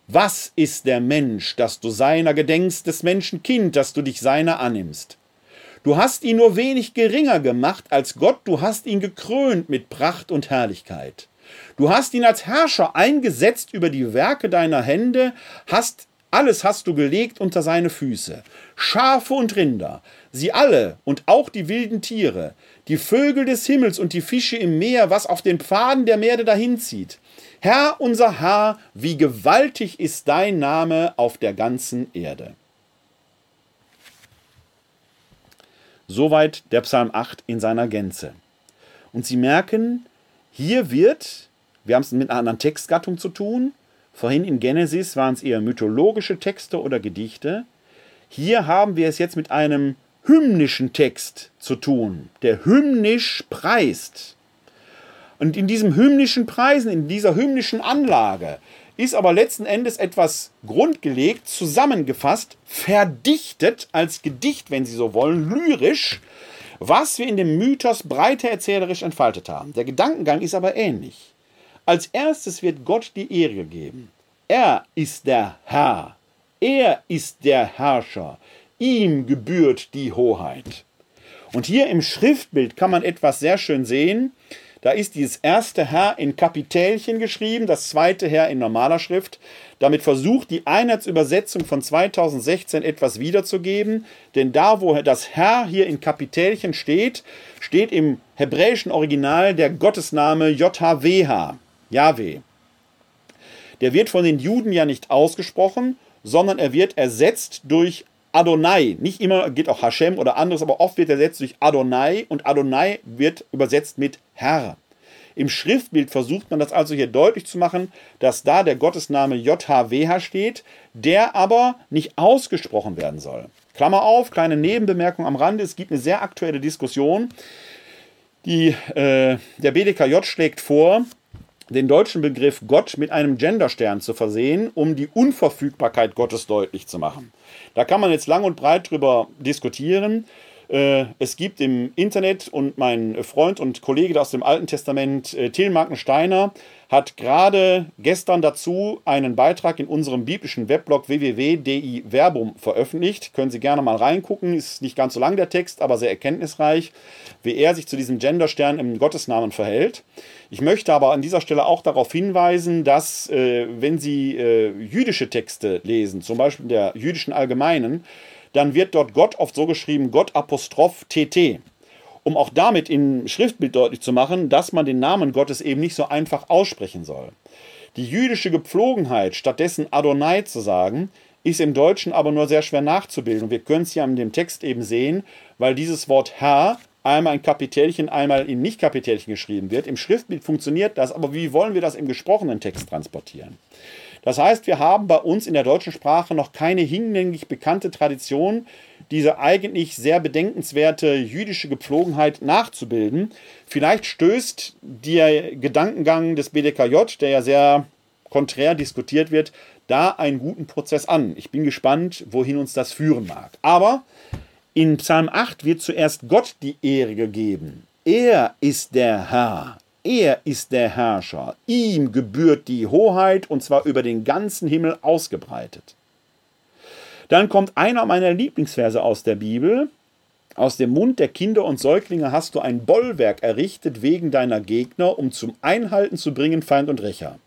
Was ist der Mensch, dass du seiner gedenkst, des Menschen Kind, dass du dich seiner annimmst? Du hast ihn nur wenig geringer gemacht als Gott, du hast ihn gekrönt mit Pracht und Herrlichkeit. Du hast ihn als Herrscher eingesetzt über die Werke deiner Hände, hast alles hast du gelegt unter seine Füße. Schafe und Rinder, sie alle und auch die wilden Tiere, die Vögel des Himmels und die Fische im Meer, was auf den Pfaden der Meere dahinzieht. Herr unser Herr, wie gewaltig ist dein Name auf der ganzen Erde. Soweit der Psalm 8 in seiner Gänze. Und Sie merken, hier wird, wir haben es mit einer anderen Textgattung zu tun, vorhin in Genesis waren es eher mythologische Texte oder Gedichte, hier haben wir es jetzt mit einem hymnischen Text zu tun, der hymnisch preist. Und in diesem hymnischen Preisen, in dieser hymnischen Anlage, ist aber letzten Endes etwas grundgelegt, zusammengefasst, verdichtet als Gedicht, wenn Sie so wollen, lyrisch, was wir in dem Mythos breiter erzählerisch entfaltet haben. Der Gedankengang ist aber ähnlich. Als erstes wird Gott die Ehre gegeben. Er ist der Herr. Er ist der Herrscher. Ihm gebührt die Hoheit. Und hier im Schriftbild kann man etwas sehr schön sehen. Da ist dieses erste Herr in Kapitälchen geschrieben, das zweite Herr in normaler Schrift. Damit versucht die Einheitsübersetzung von 2016 etwas wiederzugeben, denn da, wo das Herr hier in Kapitälchen steht, steht im hebräischen Original der Gottesname JHWH, Yahweh. Der wird von den Juden ja nicht ausgesprochen, sondern er wird ersetzt durch Adonai. Nicht immer geht auch Hashem oder anderes, aber oft wird ersetzt durch Adonai und Adonai wird übersetzt mit Herr. Im Schriftbild versucht man das also hier deutlich zu machen, dass da der Gottesname JHWH steht, der aber nicht ausgesprochen werden soll. Klammer auf, kleine Nebenbemerkung am Rande, es gibt eine sehr aktuelle Diskussion. Die, äh, der BDKJ schlägt vor, den deutschen Begriff Gott mit einem Genderstern zu versehen, um die Unverfügbarkeit Gottes deutlich zu machen. Da kann man jetzt lang und breit drüber diskutieren. Äh, es gibt im Internet und mein Freund und Kollege aus dem Alten Testament, äh, Till Markensteiner, hat gerade gestern dazu einen Beitrag in unserem biblischen Weblog www.di-verbum veröffentlicht. Können Sie gerne mal reingucken. Ist nicht ganz so lang der Text, aber sehr erkenntnisreich, wie er sich zu diesem Genderstern im Gottesnamen verhält. Ich möchte aber an dieser Stelle auch darauf hinweisen, dass, äh, wenn Sie äh, jüdische Texte lesen, zum Beispiel der jüdischen Allgemeinen, dann wird dort Gott oft so geschrieben, Gott Apostroph TT. Um auch damit im Schriftbild deutlich zu machen, dass man den Namen Gottes eben nicht so einfach aussprechen soll. Die jüdische Gepflogenheit, stattdessen Adonai zu sagen, ist im Deutschen aber nur sehr schwer nachzubilden. Wir können es ja in dem Text eben sehen, weil dieses Wort Herr einmal in Kapitelchen, einmal in Nicht-Kapitelchen geschrieben wird. Im Schriftbild funktioniert das, aber wie wollen wir das im gesprochenen Text transportieren? Das heißt, wir haben bei uns in der deutschen Sprache noch keine hinlänglich bekannte Tradition, diese eigentlich sehr bedenkenswerte jüdische Gepflogenheit nachzubilden. Vielleicht stößt der Gedankengang des BDKJ, der ja sehr konträr diskutiert wird, da einen guten Prozess an. Ich bin gespannt, wohin uns das führen mag. Aber in Psalm 8 wird zuerst Gott die Ehre gegeben. Er ist der Herr. Er ist der Herrscher. Ihm gebührt die Hoheit und zwar über den ganzen Himmel ausgebreitet. Dann kommt einer meiner Lieblingsverse aus der Bibel. Aus dem Mund der Kinder und Säuglinge hast du ein Bollwerk errichtet wegen deiner Gegner, um zum Einhalten zu bringen Feind und Rächer.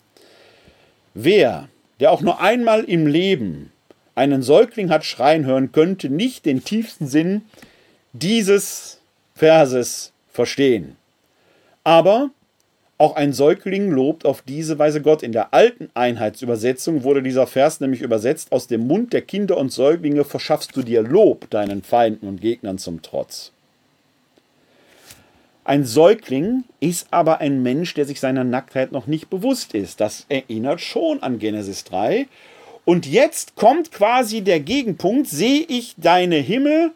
Wer, der auch nur einmal im Leben einen Säugling hat schreien hören, könnte nicht den tiefsten Sinn dieses Verses verstehen. Aber auch ein Säugling lobt auf diese Weise Gott. In der alten Einheitsübersetzung wurde dieser Vers nämlich übersetzt: Aus dem Mund der Kinder und Säuglinge verschaffst du dir Lob deinen Feinden und Gegnern zum Trotz. Ein Säugling ist aber ein Mensch, der sich seiner Nacktheit noch nicht bewusst ist. Das erinnert schon an Genesis 3 und jetzt kommt quasi der Gegenpunkt, sehe ich deine Himmel,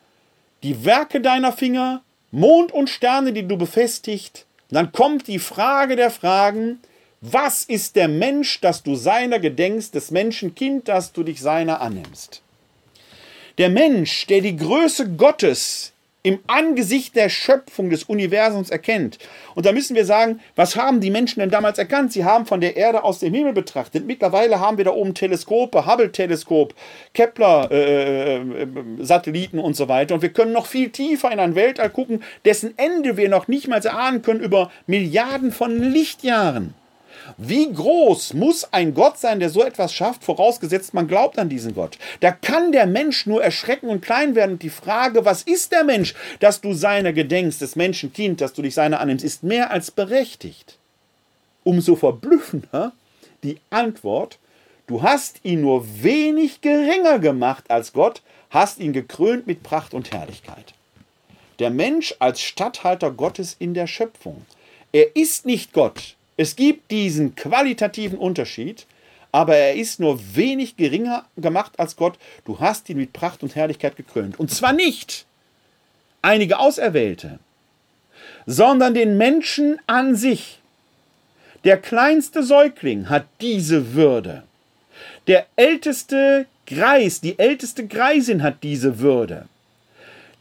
die Werke deiner Finger, Mond und Sterne, die du befestigt. Dann kommt die Frage der Fragen, was ist der Mensch, dass du seiner gedenkst, des Menschenkind, dass du dich seiner annimmst? Der Mensch, der die Größe Gottes im Angesicht der Schöpfung des Universums erkennt. Und da müssen wir sagen, was haben die Menschen denn damals erkannt? Sie haben von der Erde aus dem Himmel betrachtet. Mittlerweile haben wir da oben Teleskope, Hubble-Teleskop, Kepler-Satelliten äh, äh, und so weiter. Und wir können noch viel tiefer in ein Weltall gucken, dessen Ende wir noch nicht mal erahnen können über Milliarden von Lichtjahren. Wie groß muss ein Gott sein, der so etwas schafft, vorausgesetzt man glaubt an diesen Gott? Da kann der Mensch nur erschrecken und klein werden. Und die Frage, was ist der Mensch, dass du seiner gedenkst, des Menschen Kind, dass du dich seiner annimmst, ist mehr als berechtigt. Umso verblüffender die Antwort, du hast ihn nur wenig geringer gemacht als Gott, hast ihn gekrönt mit Pracht und Herrlichkeit. Der Mensch als Statthalter Gottes in der Schöpfung. Er ist nicht Gott, es gibt diesen qualitativen Unterschied, aber er ist nur wenig geringer gemacht als Gott. Du hast ihn mit Pracht und Herrlichkeit gekrönt. Und zwar nicht einige Auserwählte, sondern den Menschen an sich. Der kleinste Säugling hat diese Würde. Der älteste Greis, die älteste Greisin hat diese Würde.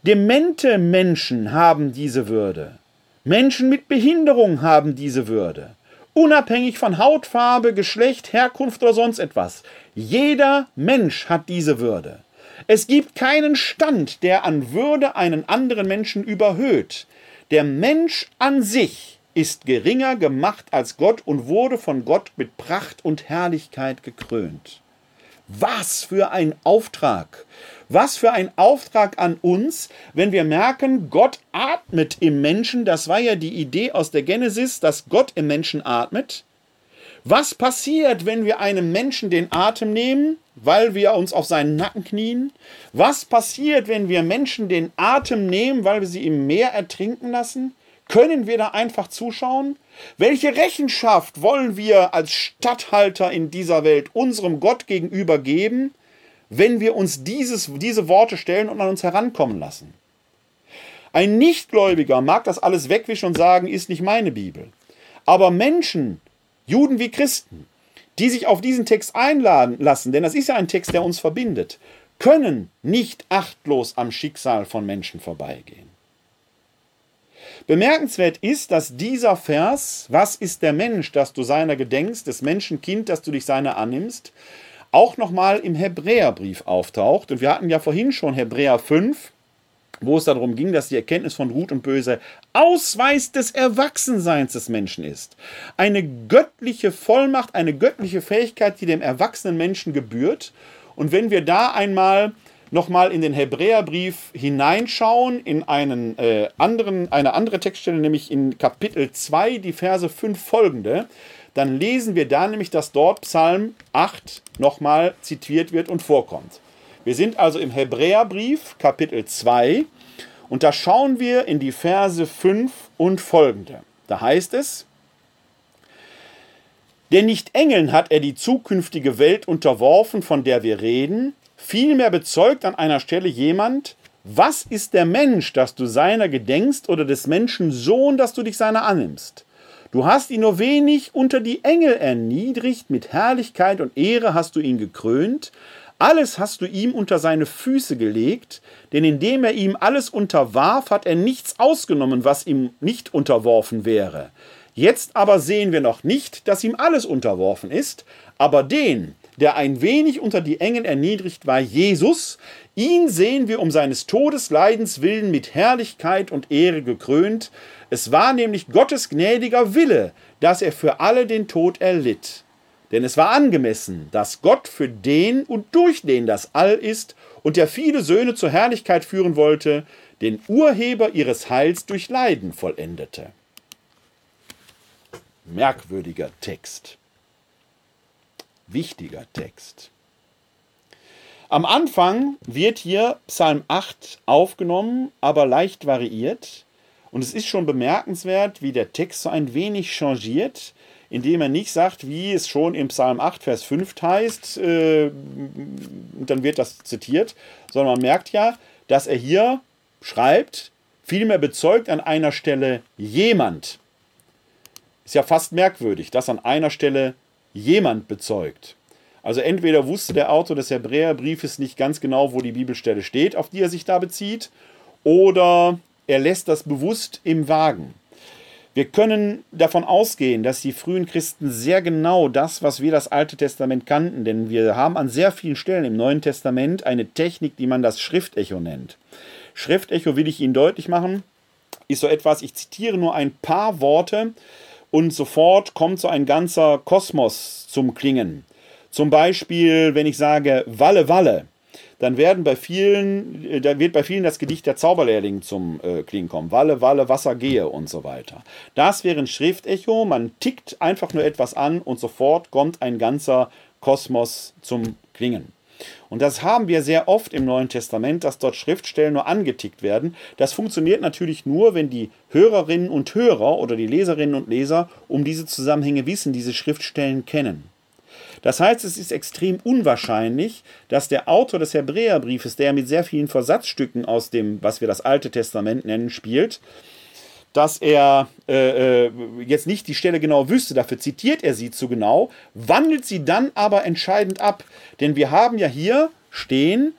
Demente Menschen haben diese Würde. Menschen mit Behinderung haben diese Würde. Unabhängig von Hautfarbe, Geschlecht, Herkunft oder sonst etwas. Jeder Mensch hat diese Würde. Es gibt keinen Stand, der an Würde einen anderen Menschen überhöht. Der Mensch an sich ist geringer gemacht als Gott und wurde von Gott mit Pracht und Herrlichkeit gekrönt. Was für ein Auftrag! Was für ein Auftrag an uns, wenn wir merken, Gott atmet im Menschen. Das war ja die Idee aus der Genesis, dass Gott im Menschen atmet. Was passiert, wenn wir einem Menschen den Atem nehmen, weil wir uns auf seinen Nacken knien? Was passiert, wenn wir Menschen den Atem nehmen, weil wir sie im Meer ertrinken lassen? Können wir da einfach zuschauen? Welche Rechenschaft wollen wir als Statthalter in dieser Welt unserem Gott gegenüber geben, wenn wir uns dieses, diese Worte stellen und an uns herankommen lassen. Ein Nichtgläubiger mag das alles wegwischen und sagen, ist nicht meine Bibel. Aber Menschen, Juden wie Christen, die sich auf diesen Text einladen lassen, denn das ist ja ein Text, der uns verbindet, können nicht achtlos am Schicksal von Menschen vorbeigehen. Bemerkenswert ist, dass dieser Vers, was ist der Mensch, dass du seiner gedenkst, des Menschenkind, dass du dich seiner annimmst, auch nochmal im Hebräerbrief auftaucht. Und wir hatten ja vorhin schon Hebräer 5, wo es darum ging, dass die Erkenntnis von Gut und Böse Ausweis des Erwachsenseins des Menschen ist. Eine göttliche Vollmacht, eine göttliche Fähigkeit, die dem erwachsenen Menschen gebührt. Und wenn wir da einmal nochmal in den Hebräerbrief hineinschauen, in einen, äh, anderen, eine andere Textstelle, nämlich in Kapitel 2, die Verse 5 folgende, dann lesen wir da nämlich, dass dort Psalm 8 nochmal zitiert wird und vorkommt. Wir sind also im Hebräerbrief, Kapitel 2, und da schauen wir in die Verse 5 und folgende. Da heißt es, denn nicht Engeln hat er die zukünftige Welt unterworfen, von der wir reden, vielmehr bezeugt an einer Stelle jemand, was ist der Mensch, dass du seiner gedenkst, oder des Menschen Sohn, dass du dich seiner annimmst? Du hast ihn nur wenig unter die Engel erniedrigt, mit Herrlichkeit und Ehre hast du ihn gekrönt, alles hast du ihm unter seine Füße gelegt, denn indem er ihm alles unterwarf, hat er nichts ausgenommen, was ihm nicht unterworfen wäre. Jetzt aber sehen wir noch nicht, dass ihm alles unterworfen ist, aber den, der ein wenig unter die Engel erniedrigt war, Jesus, ihn sehen wir um seines Todesleidens willen mit Herrlichkeit und Ehre gekrönt. Es war nämlich Gottes gnädiger Wille, dass er für alle den Tod erlitt. Denn es war angemessen, dass Gott für den und durch den das All ist und der viele Söhne zur Herrlichkeit führen wollte, den Urheber ihres Heils durch Leiden vollendete merkwürdiger Text. Wichtiger Text. Am Anfang wird hier Psalm 8 aufgenommen, aber leicht variiert. Und es ist schon bemerkenswert, wie der Text so ein wenig changiert, indem er nicht sagt, wie es schon im Psalm 8, Vers 5 heißt, äh, dann wird das zitiert, sondern man merkt ja, dass er hier schreibt, vielmehr bezeugt an einer Stelle jemand. Ist ja fast merkwürdig, dass an einer Stelle jemand bezeugt. Also entweder wusste der Autor des Hebräerbriefes nicht ganz genau, wo die Bibelstelle steht, auf die er sich da bezieht, oder er lässt das bewusst im Wagen. Wir können davon ausgehen, dass die frühen Christen sehr genau das, was wir das Alte Testament kannten, denn wir haben an sehr vielen Stellen im Neuen Testament eine Technik, die man das Schriftecho nennt. Schriftecho will ich Ihnen deutlich machen, ist so etwas, ich zitiere nur ein paar Worte, und sofort kommt so ein ganzer Kosmos zum Klingen. Zum Beispiel, wenn ich sage Walle Walle, dann werden bei vielen, äh, da wird bei vielen das Gedicht der Zauberlehrling zum äh, Klingen kommen. Walle, Walle, Wasser gehe und so weiter. Das wäre ein Schriftecho, man tickt einfach nur etwas an und sofort kommt ein ganzer Kosmos zum Klingen. Und das haben wir sehr oft im Neuen Testament, dass dort Schriftstellen nur angetickt werden. Das funktioniert natürlich nur, wenn die Hörerinnen und Hörer oder die Leserinnen und Leser um diese Zusammenhänge wissen, diese Schriftstellen kennen. Das heißt, es ist extrem unwahrscheinlich, dass der Autor des Hebräerbriefes, der mit sehr vielen Versatzstücken aus dem, was wir das Alte Testament nennen, spielt, dass er äh, äh, jetzt nicht die Stelle genau wüsste, dafür zitiert er sie zu genau, wandelt sie dann aber entscheidend ab. Denn wir haben ja hier stehen,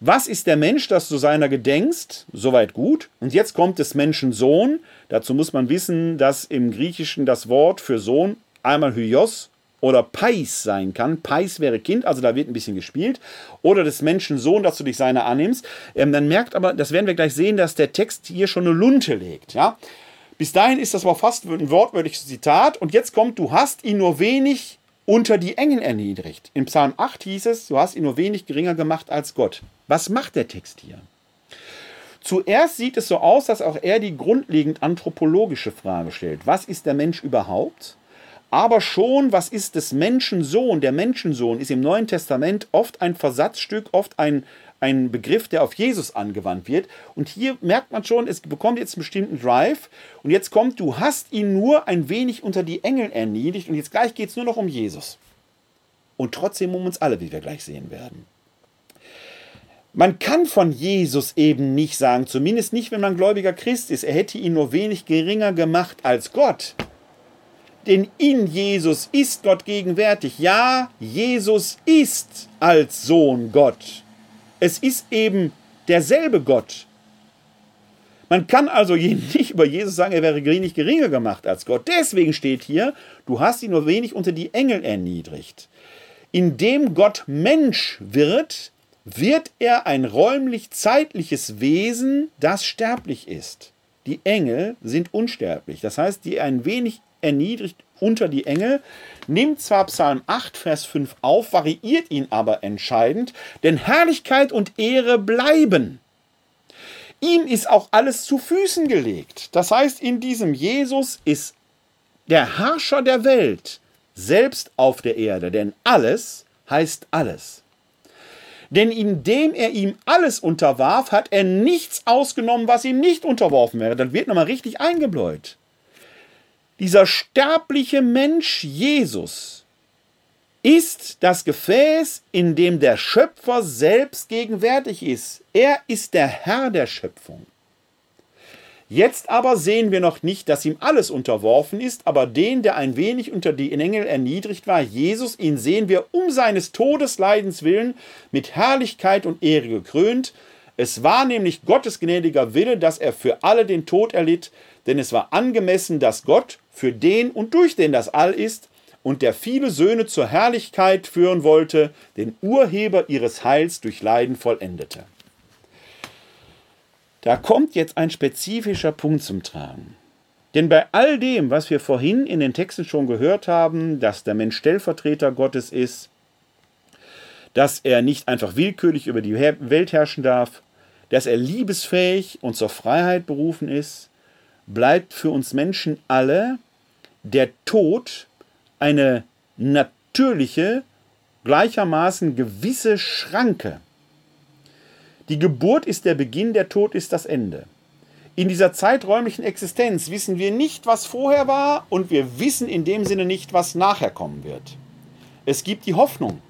was ist der Mensch, dass du seiner gedenkst? Soweit gut. Und jetzt kommt des Menschen Sohn. Dazu muss man wissen, dass im Griechischen das Wort für Sohn einmal Hyos oder Pais sein kann. Pais wäre Kind, also da wird ein bisschen gespielt. Oder des Menschen Sohn, dass du dich seiner annimmst. Ähm, dann merkt aber, das werden wir gleich sehen, dass der Text hier schon eine Lunte legt. Ja? Bis dahin ist das aber fast ein wortwörtliches Zitat. Und jetzt kommt, du hast ihn nur wenig unter die Engel erniedrigt. In Psalm 8 hieß es, du hast ihn nur wenig geringer gemacht als Gott. Was macht der Text hier? Zuerst sieht es so aus, dass auch er die grundlegend anthropologische Frage stellt. Was ist der Mensch überhaupt? Aber schon, was ist des Menschensohn? Der Menschensohn ist im Neuen Testament oft ein Versatzstück, oft ein, ein Begriff, der auf Jesus angewandt wird. Und hier merkt man schon, es bekommt jetzt einen bestimmten Drive. Und jetzt kommt, du hast ihn nur ein wenig unter die Engel erniedrigt. Und jetzt gleich geht es nur noch um Jesus. Und trotzdem um uns alle, wie wir gleich sehen werden. Man kann von Jesus eben nicht sagen, zumindest nicht, wenn man gläubiger Christ ist, er hätte ihn nur wenig geringer gemacht als Gott. Denn in Jesus ist Gott gegenwärtig. Ja, Jesus ist als Sohn Gott. Es ist eben derselbe Gott. Man kann also nicht über Jesus sagen, er wäre nicht geringer gemacht als Gott. Deswegen steht hier, du hast ihn nur wenig unter die Engel erniedrigt. Indem Gott Mensch wird, wird er ein räumlich-zeitliches Wesen, das sterblich ist. Die Engel sind unsterblich, das heißt, die ein wenig erniedrigt unter die Engel, nimmt zwar Psalm 8, Vers 5 auf, variiert ihn aber entscheidend, denn Herrlichkeit und Ehre bleiben. Ihm ist auch alles zu Füßen gelegt. Das heißt, in diesem Jesus ist der Herrscher der Welt selbst auf der Erde, denn alles heißt alles. Denn indem er ihm alles unterwarf, hat er nichts ausgenommen, was ihm nicht unterworfen wäre. Dann wird nochmal richtig eingebläut. Dieser sterbliche Mensch Jesus ist das Gefäß, in dem der Schöpfer selbst gegenwärtig ist. Er ist der Herr der Schöpfung. Jetzt aber sehen wir noch nicht, dass ihm alles unterworfen ist, aber den, der ein wenig unter die Engel erniedrigt war, Jesus, ihn sehen wir um seines Todesleidens willen mit Herrlichkeit und Ehre gekrönt. Es war nämlich Gottes gnädiger Wille, dass er für alle den Tod erlitt, denn es war angemessen, dass Gott für den und durch den das All ist und der viele Söhne zur Herrlichkeit führen wollte, den Urheber ihres Heils durch Leiden vollendete. Da kommt jetzt ein spezifischer Punkt zum Tragen. Denn bei all dem, was wir vorhin in den Texten schon gehört haben, dass der Mensch Stellvertreter Gottes ist, dass er nicht einfach willkürlich über die Welt herrschen darf, dass er liebesfähig und zur Freiheit berufen ist, bleibt für uns Menschen alle der Tod eine natürliche, gleichermaßen gewisse Schranke. Die Geburt ist der Beginn, der Tod ist das Ende. In dieser zeiträumlichen Existenz wissen wir nicht, was vorher war und wir wissen in dem Sinne nicht, was nachher kommen wird. Es gibt die Hoffnung.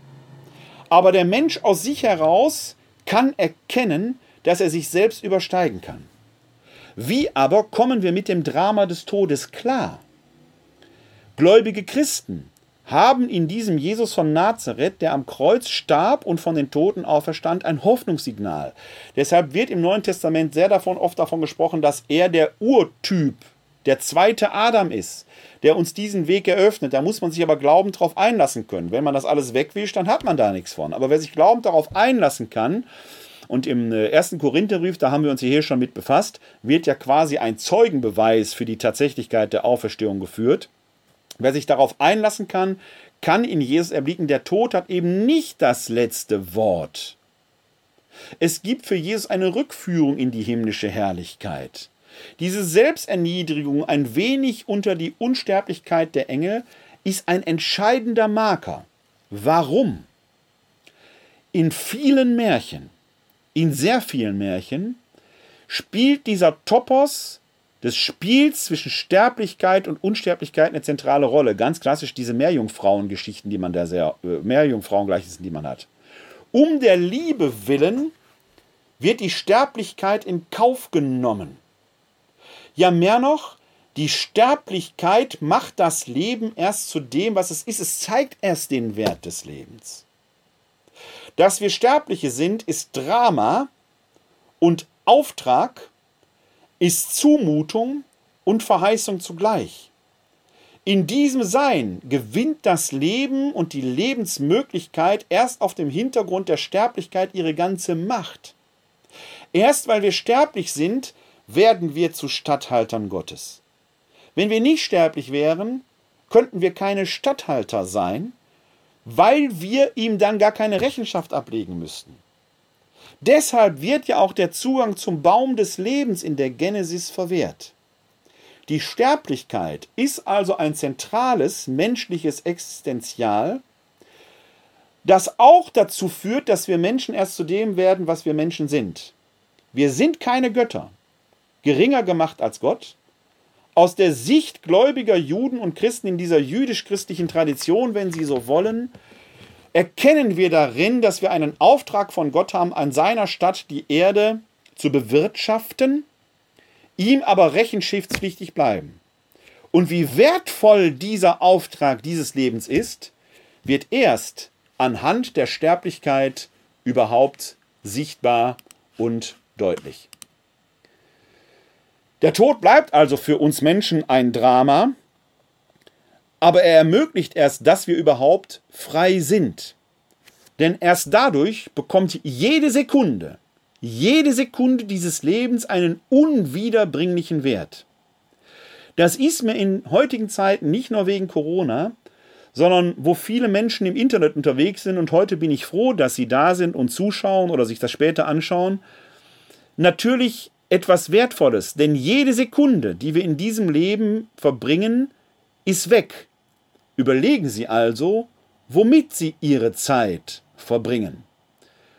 Aber der Mensch aus sich heraus kann erkennen, dass er sich selbst übersteigen kann. Wie aber kommen wir mit dem Drama des Todes klar? Gläubige Christen haben in diesem Jesus von Nazareth, der am Kreuz starb und von den Toten auferstand, ein Hoffnungssignal. Deshalb wird im Neuen Testament sehr davon, oft davon gesprochen, dass er der Urtyp, der zweite Adam ist, der uns diesen Weg eröffnet. Da muss man sich aber glaubend darauf einlassen können. Wenn man das alles wegwischt, dann hat man da nichts von. Aber wer sich glaubend darauf einlassen kann, und im äh, ersten Korintherbrief, da haben wir uns hier schon mit befasst, wird ja quasi ein Zeugenbeweis für die Tatsächlichkeit der Auferstehung geführt. Wer sich darauf einlassen kann, kann in Jesus erblicken, der Tod hat eben nicht das letzte Wort. Es gibt für Jesus eine Rückführung in die himmlische Herrlichkeit. Diese Selbsterniedrigung ein wenig unter die Unsterblichkeit der Engel ist ein entscheidender Marker. Warum? In vielen Märchen in sehr vielen Märchen spielt dieser Topos des Spiels zwischen Sterblichkeit und Unsterblichkeit eine zentrale Rolle. Ganz klassisch diese Meerjungfrauengeschichten, die man da sehr, äh, Meerjungfrauengleichnissen, die man hat. Um der Liebe willen wird die Sterblichkeit in Kauf genommen. Ja, mehr noch, die Sterblichkeit macht das Leben erst zu dem, was es ist. Es zeigt erst den Wert des Lebens. Dass wir Sterbliche sind, ist Drama und Auftrag ist Zumutung und Verheißung zugleich. In diesem Sein gewinnt das Leben und die Lebensmöglichkeit erst auf dem Hintergrund der Sterblichkeit ihre ganze Macht. Erst weil wir sterblich sind, werden wir zu Statthaltern Gottes. Wenn wir nicht sterblich wären, könnten wir keine Statthalter sein, weil wir ihm dann gar keine Rechenschaft ablegen müssten. Deshalb wird ja auch der Zugang zum Baum des Lebens in der Genesis verwehrt. Die Sterblichkeit ist also ein zentrales menschliches Existenzial, das auch dazu führt, dass wir Menschen erst zu dem werden, was wir Menschen sind. Wir sind keine Götter, geringer gemacht als Gott, aus der Sicht gläubiger Juden und Christen in dieser jüdisch-christlichen Tradition, wenn Sie so wollen, erkennen wir darin, dass wir einen Auftrag von Gott haben, an seiner Stadt die Erde zu bewirtschaften, ihm aber rechenschaftspflichtig bleiben. Und wie wertvoll dieser Auftrag dieses Lebens ist, wird erst anhand der Sterblichkeit überhaupt sichtbar und deutlich. Der Tod bleibt also für uns Menschen ein Drama, aber er ermöglicht erst, dass wir überhaupt frei sind. Denn erst dadurch bekommt jede Sekunde, jede Sekunde dieses Lebens einen unwiederbringlichen Wert. Das ist mir in heutigen Zeiten nicht nur wegen Corona, sondern wo viele Menschen im Internet unterwegs sind und heute bin ich froh, dass sie da sind und zuschauen oder sich das später anschauen, natürlich etwas Wertvolles, denn jede Sekunde, die wir in diesem Leben verbringen, ist weg. Überlegen Sie also, womit Sie Ihre Zeit verbringen.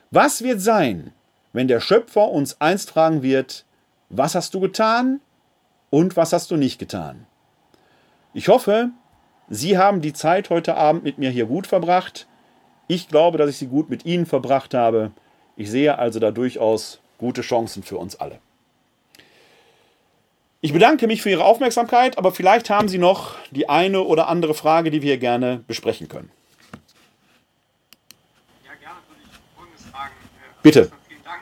Was wird sein, wenn der Schöpfer uns einst fragen wird, was hast du getan und was hast du nicht getan? Ich hoffe, Sie haben die Zeit heute Abend mit mir hier gut verbracht. Ich glaube, dass ich sie gut mit Ihnen verbracht habe. Ich sehe also da durchaus gute Chancen für uns alle. Ich bedanke mich für Ihre Aufmerksamkeit, aber vielleicht haben Sie noch die eine oder andere Frage, die wir gerne besprechen können. Ja, gerne würde ich Folgendes fragen. Äh, Bitte. Vielen Dank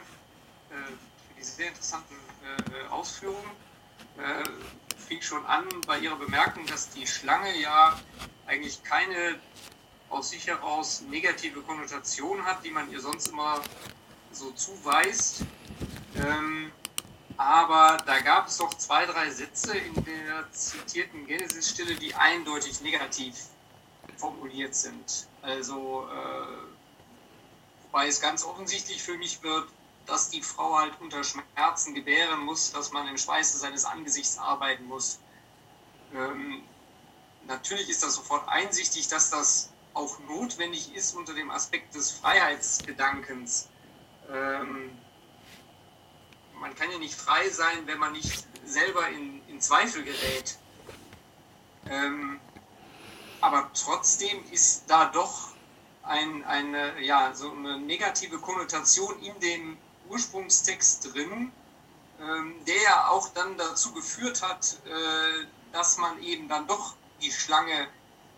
äh, für diese sehr interessanten äh, Ausführungen. Fing schon an bei Ihrer Bemerkung, dass die Schlange ja eigentlich keine aus sich heraus negative Konnotation hat, die man ihr sonst immer so zuweist. Ähm, aber da gab es doch zwei, drei Sätze in der zitierten Genesis-Stille, die eindeutig negativ formuliert sind. Also, äh, wobei es ganz offensichtlich für mich wird, dass die Frau halt unter Schmerzen gebären muss, dass man im Schweiße seines Angesichts arbeiten muss. Ähm, natürlich ist das sofort einsichtig, dass das auch notwendig ist unter dem Aspekt des Freiheitsgedankens. Ähm, man kann ja nicht frei sein, wenn man nicht selber in, in Zweifel gerät. Ähm, aber trotzdem ist da doch ein, eine, ja, so eine negative Konnotation in dem Ursprungstext drin, ähm, der ja auch dann dazu geführt hat, äh, dass man eben dann doch die Schlange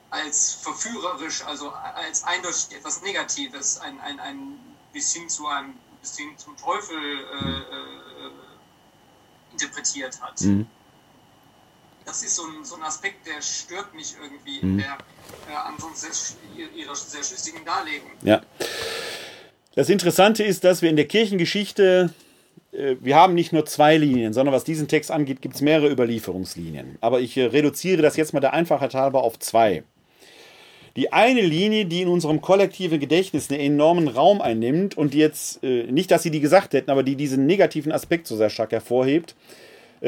als verführerisch, also als eindeutig etwas Negatives, ein, ein, ein bis zu einem bis zum Teufel äh, äh, interpretiert hat. Mhm. Das ist so ein, so ein Aspekt, der stört mich irgendwie mhm. in der äh, ansonsten sehr, ihrer sehr schlüssigen Darlegung. Ja. Das Interessante ist, dass wir in der Kirchengeschichte äh, wir haben nicht nur zwei Linien, sondern was diesen Text angeht, gibt es mehrere Überlieferungslinien. Aber ich äh, reduziere das jetzt mal der Einfachheit halber auf zwei. Die eine Linie, die in unserem kollektiven Gedächtnis einen enormen Raum einnimmt und die jetzt, äh, nicht, dass sie die gesagt hätten, aber die diesen negativen Aspekt so sehr stark hervorhebt,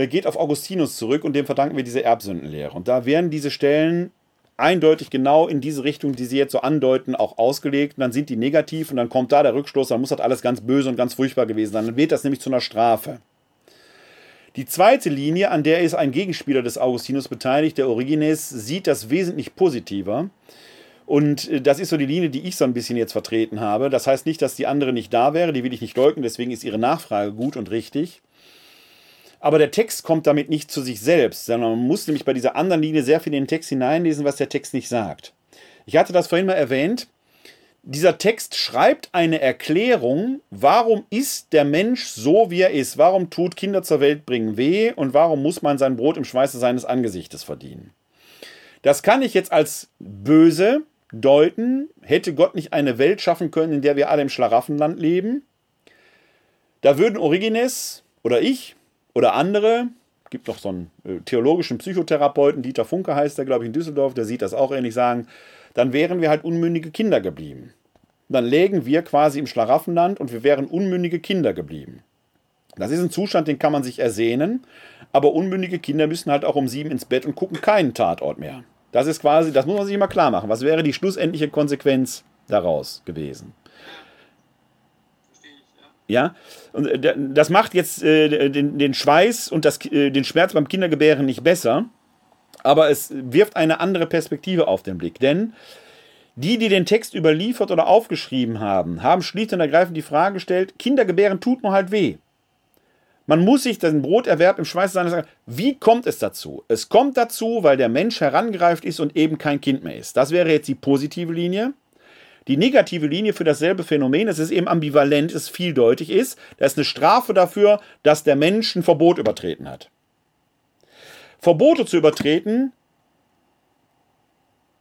geht auf Augustinus zurück und dem verdanken wir diese Erbsündenlehre. Und da werden diese Stellen eindeutig genau in diese Richtung, die Sie jetzt so andeuten, auch ausgelegt. Und dann sind die negativ und dann kommt da der Rückstoß, dann muss das alles ganz böse und ganz furchtbar gewesen sein. Dann wird das nämlich zu einer Strafe. Die zweite Linie, an der ist ein Gegenspieler des Augustinus beteiligt, der Origenes, sieht das wesentlich positiver. Und äh, das ist so die Linie, die ich so ein bisschen jetzt vertreten habe. Das heißt nicht, dass die andere nicht da wäre, die will ich nicht leugnen, deswegen ist ihre Nachfrage gut und richtig. Aber der Text kommt damit nicht zu sich selbst, sondern man muss nämlich bei dieser anderen Linie sehr viel in den Text hineinlesen, was der Text nicht sagt. Ich hatte das vorhin mal erwähnt. Dieser Text schreibt eine Erklärung, warum ist der Mensch so, wie er ist? Warum tut Kinder zur Welt bringen weh und warum muss man sein Brot im Schweiße seines Angesichtes verdienen? Das kann ich jetzt als böse deuten. Hätte Gott nicht eine Welt schaffen können, in der wir alle im Schlaraffenland leben? Da würden Origenes oder ich oder andere, gibt noch so einen äh, theologischen Psychotherapeuten, Dieter Funke heißt der, glaube ich, in Düsseldorf, der sieht das auch ähnlich, sagen, dann wären wir halt unmündige Kinder geblieben. Dann lägen wir quasi im Schlaraffenland und wir wären unmündige Kinder geblieben. Das ist ein Zustand, den kann man sich ersehnen, aber unmündige Kinder müssen halt auch um sieben ins Bett und gucken keinen Tatort mehr. Das ist quasi, das muss man sich immer klar machen. Was wäre die schlussendliche Konsequenz daraus gewesen? Ja, und äh, das macht jetzt äh, den, den Schweiß und das, äh, den Schmerz beim Kindergebären nicht besser, aber es wirft eine andere Perspektive auf den Blick. Denn die, die den Text überliefert oder aufgeschrieben haben, haben schlicht und ergreifend die Frage gestellt: Kindergebären tut nur halt weh. Man muss sich den Broterwerb im Schweiß seines. Wie kommt es dazu? Es kommt dazu, weil der Mensch herangereift ist und eben kein Kind mehr ist. Das wäre jetzt die positive Linie. Die negative Linie für dasselbe Phänomen, es ist eben ambivalent, es vieldeutig ist, da ist eine Strafe dafür, dass der Mensch ein Verbot übertreten hat. Verbote zu übertreten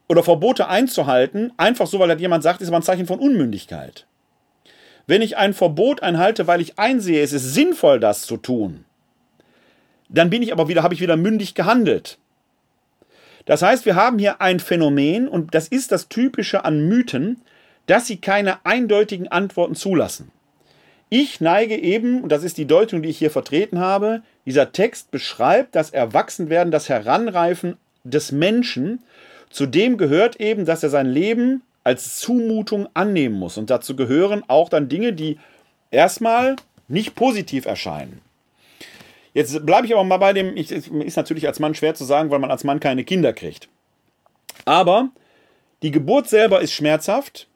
oder Verbote einzuhalten, einfach so, weil das jemand sagt, ist aber ein Zeichen von Unmündigkeit. Wenn ich ein Verbot einhalte, weil ich einsehe, es ist sinnvoll, das zu tun, dann bin ich aber wieder, habe ich wieder mündig gehandelt. Das heißt, wir haben hier ein Phänomen, und das ist das Typische an Mythen, dass sie keine eindeutigen Antworten zulassen. Ich neige eben, und das ist die Deutung, die ich hier vertreten habe, dieser Text beschreibt das Erwachsenwerden, das Heranreifen des Menschen. Zu dem gehört eben, dass er sein Leben als Zumutung annehmen muss. Und dazu gehören auch dann Dinge, die erstmal nicht positiv erscheinen. Jetzt bleibe ich aber mal bei dem, ich, ist natürlich als Mann schwer zu sagen, weil man als Mann keine Kinder kriegt. Aber die Geburt selber ist schmerzhaft.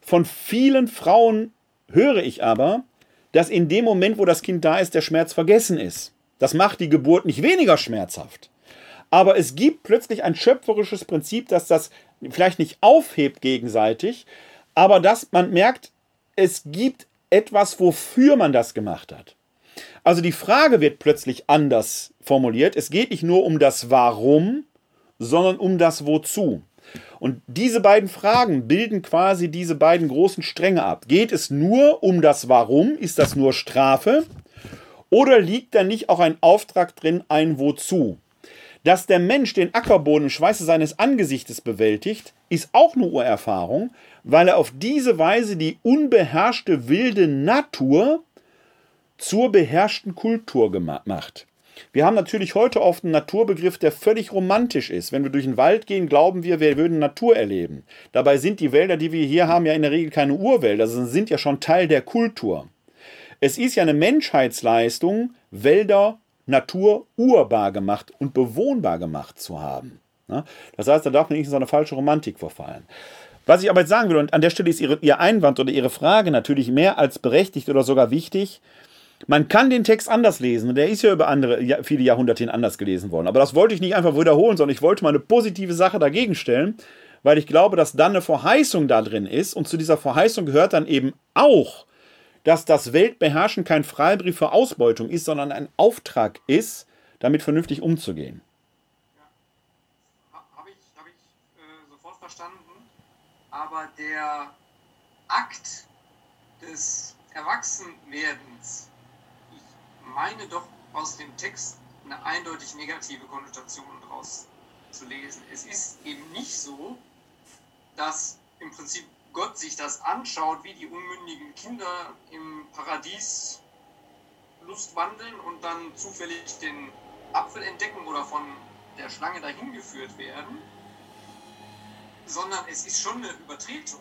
Von vielen Frauen höre ich aber, dass in dem Moment, wo das Kind da ist, der Schmerz vergessen ist. Das macht die Geburt nicht weniger schmerzhaft. Aber es gibt plötzlich ein schöpferisches Prinzip, dass das vielleicht nicht aufhebt gegenseitig, aber dass man merkt, es gibt etwas, wofür man das gemacht hat. Also die Frage wird plötzlich anders formuliert. Es geht nicht nur um das Warum, sondern um das Wozu. Und diese beiden Fragen bilden quasi diese beiden großen Stränge ab. Geht es nur um das Warum? Ist das nur Strafe? Oder liegt da nicht auch ein Auftrag drin, ein Wozu? Dass der Mensch den Ackerboden im Schweiße seines Angesichtes bewältigt, ist auch eine Urerfahrung, weil er auf diese Weise die unbeherrschte wilde Natur zur beherrschten Kultur gemacht. Wir haben natürlich heute oft einen Naturbegriff, der völlig romantisch ist. Wenn wir durch den Wald gehen, glauben wir, wir würden Natur erleben. Dabei sind die Wälder, die wir hier haben, ja in der Regel keine Urwälder, sondern sind ja schon Teil der Kultur. Es ist ja eine Menschheitsleistung, Wälder, Natur urbar gemacht und bewohnbar gemacht zu haben. Das heißt, da darf man nicht in so eine falsche Romantik verfallen. Was ich aber jetzt sagen will, und an der Stelle ist Ihre, Ihr Einwand oder Ihre Frage natürlich mehr als berechtigt oder sogar wichtig, man kann den Text anders lesen und der ist ja über andere, viele Jahrhunderte hin anders gelesen worden. Aber das wollte ich nicht einfach wiederholen, sondern ich wollte mal eine positive Sache dagegen stellen, weil ich glaube, dass dann eine Verheißung da drin ist und zu dieser Verheißung gehört dann eben auch, dass das Weltbeherrschen kein Freibrief für Ausbeutung ist, sondern ein Auftrag ist, damit vernünftig umzugehen. Ja. Habe ich, hab ich äh, sofort verstanden. Aber der Akt des Erwachsenwerdens meine doch aus dem Text eine eindeutig negative Konnotation daraus zu lesen. Es ist eben nicht so, dass im Prinzip Gott sich das anschaut, wie die unmündigen Kinder im Paradies Lust wandeln und dann zufällig den Apfel entdecken oder von der Schlange dahin geführt werden, sondern es ist schon eine Übertretung.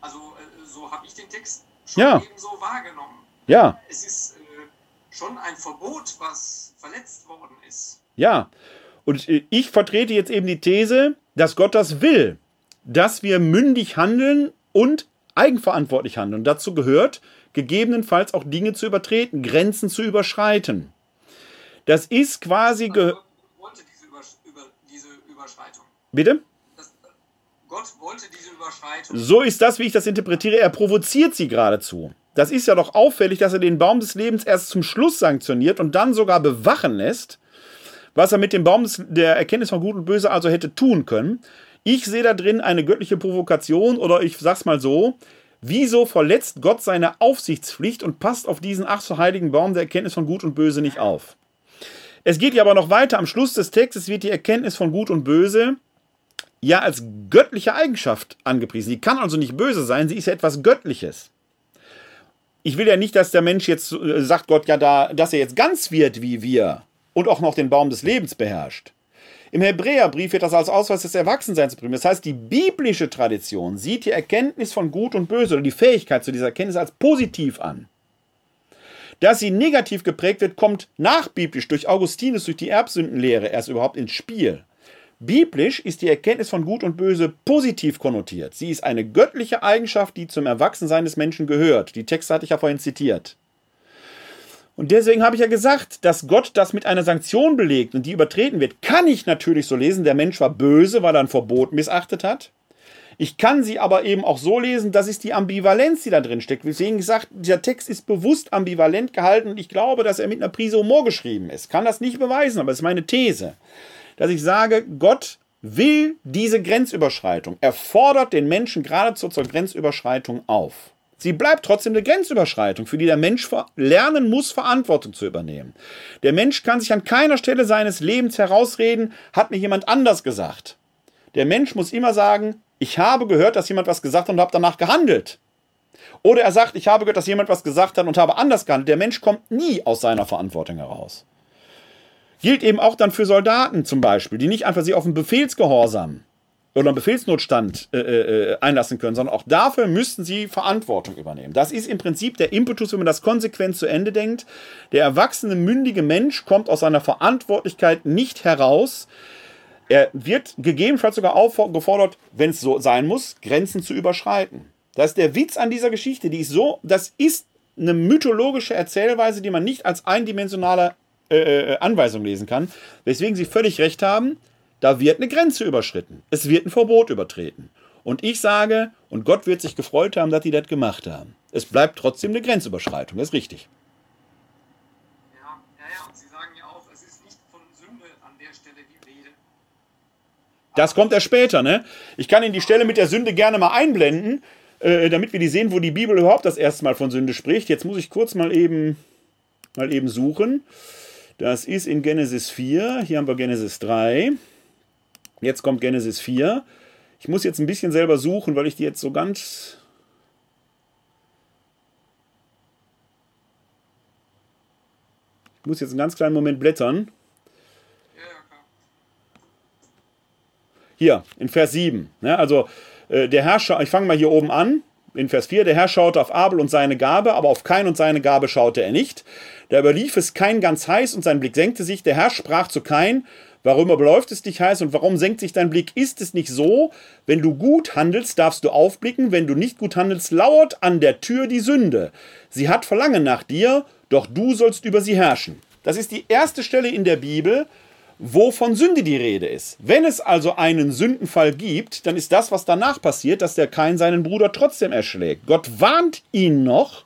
Also äh, so habe ich den Text schon ja. eben so wahrgenommen. Ja. Es ist schon ein Verbot, was verletzt worden ist. Ja, und äh, ich vertrete jetzt eben die These, dass Gott das will, dass wir mündig handeln und eigenverantwortlich handeln. Und dazu gehört, gegebenenfalls auch Dinge zu übertreten, Grenzen zu überschreiten. Das ist quasi. Ge Gott wollte diese, Über über diese Überschreitung. Bitte? Das, Gott wollte diese Überschreitung. So ist das, wie ich das interpretiere. Er provoziert sie geradezu. Das ist ja doch auffällig, dass er den Baum des Lebens erst zum Schluss sanktioniert und dann sogar bewachen lässt, was er mit dem Baum der Erkenntnis von Gut und Böse also hätte tun können. Ich sehe da drin eine göttliche Provokation oder ich sag's mal so, wieso verletzt Gott seine Aufsichtspflicht und passt auf diesen ach so heiligen Baum der Erkenntnis von Gut und Böse nicht auf? Es geht ja aber noch weiter. Am Schluss des Textes wird die Erkenntnis von Gut und Böse ja als göttliche Eigenschaft angepriesen. Sie kann also nicht böse sein, sie ist ja etwas Göttliches ich will ja nicht, dass der Mensch jetzt äh, sagt Gott ja da, dass er jetzt ganz wird wie wir und auch noch den Baum des Lebens beherrscht. Im Hebräerbrief wird das als Ausweis des Erwachsenseins beschrieben. Das heißt, die biblische Tradition sieht die Erkenntnis von Gut und Böse oder die Fähigkeit zu dieser Erkenntnis als positiv an. Dass sie negativ geprägt wird, kommt nachbiblisch durch Augustinus, durch die Erbsündenlehre erst überhaupt ins Spiel. Biblisch ist die Erkenntnis von Gut und Böse positiv konnotiert. Sie ist eine göttliche Eigenschaft, die zum Erwachsensein des Menschen gehört. Die Texte hatte ich ja vorhin zitiert. Und deswegen habe ich ja gesagt, dass Gott das mit einer Sanktion belegt und die übertreten wird, kann ich natürlich so lesen. Der Mensch war böse, weil er ein Verbot missachtet hat. Ich kann sie aber eben auch so lesen, das ist die Ambivalenz, die da drin steckt. Deswegen gesagt, dieser Text ist bewusst ambivalent gehalten und ich glaube, dass er mit einer Prise Humor geschrieben ist. Kann das nicht beweisen, aber es ist meine These dass ich sage, Gott will diese Grenzüberschreitung. Er fordert den Menschen geradezu zur Grenzüberschreitung auf. Sie bleibt trotzdem eine Grenzüberschreitung, für die der Mensch lernen muss, Verantwortung zu übernehmen. Der Mensch kann sich an keiner Stelle seines Lebens herausreden, hat mir jemand anders gesagt. Der Mensch muss immer sagen, ich habe gehört, dass jemand was gesagt hat und habe danach gehandelt. Oder er sagt, ich habe gehört, dass jemand was gesagt hat und habe anders gehandelt. Der Mensch kommt nie aus seiner Verantwortung heraus. Gilt eben auch dann für Soldaten zum Beispiel, die nicht einfach sich auf einen Befehlsgehorsam oder einen Befehlsnotstand äh, äh, einlassen können, sondern auch dafür müssten sie Verantwortung übernehmen. Das ist im Prinzip der Impetus, wenn man das konsequent zu Ende denkt. Der erwachsene, mündige Mensch kommt aus seiner Verantwortlichkeit nicht heraus. Er wird gegebenenfalls sogar aufgefordert, wenn es so sein muss, Grenzen zu überschreiten. Das ist der Witz an dieser Geschichte, die ist so, das ist eine mythologische Erzählweise, die man nicht als eindimensionale äh, äh Anweisung lesen kann. Weswegen Sie völlig recht haben, da wird eine Grenze überschritten. Es wird ein Verbot übertreten. Und ich sage, und Gott wird sich gefreut haben, dass die das gemacht haben. Es bleibt trotzdem eine Grenzüberschreitung, das ist richtig. Ja, ja, ja, und Sie sagen ja auch, es ist nicht von Sünde an der Stelle die Rede. Das kommt erst später, ne? Ich kann Ihnen die Stelle mit der Sünde gerne mal einblenden, äh, damit wir die sehen, wo die Bibel überhaupt das erste Mal von Sünde spricht. Jetzt muss ich kurz mal eben, mal eben suchen. Das ist in Genesis 4, hier haben wir Genesis 3. Jetzt kommt Genesis 4. Ich muss jetzt ein bisschen selber suchen, weil ich die jetzt so ganz. Ich muss jetzt einen ganz kleinen Moment blättern. Hier, in Vers 7. Ja, also äh, der Herrscher, ich fange mal hier oben an, in Vers 4, der Herr schaute auf Abel und seine Gabe, aber auf Kain und seine Gabe schaute er nicht. Da überlief es Kain ganz heiß und sein Blick senkte sich. Der Herr sprach zu Kain, Warum überläuft es dich heiß und warum senkt sich dein Blick? Ist es nicht so, wenn du gut handelst, darfst du aufblicken, wenn du nicht gut handelst, lauert an der Tür die Sünde. Sie hat Verlangen nach dir, doch du sollst über sie herrschen. Das ist die erste Stelle in der Bibel, wo von Sünde die Rede ist. Wenn es also einen Sündenfall gibt, dann ist das, was danach passiert, dass der Kain seinen Bruder trotzdem erschlägt. Gott warnt ihn noch.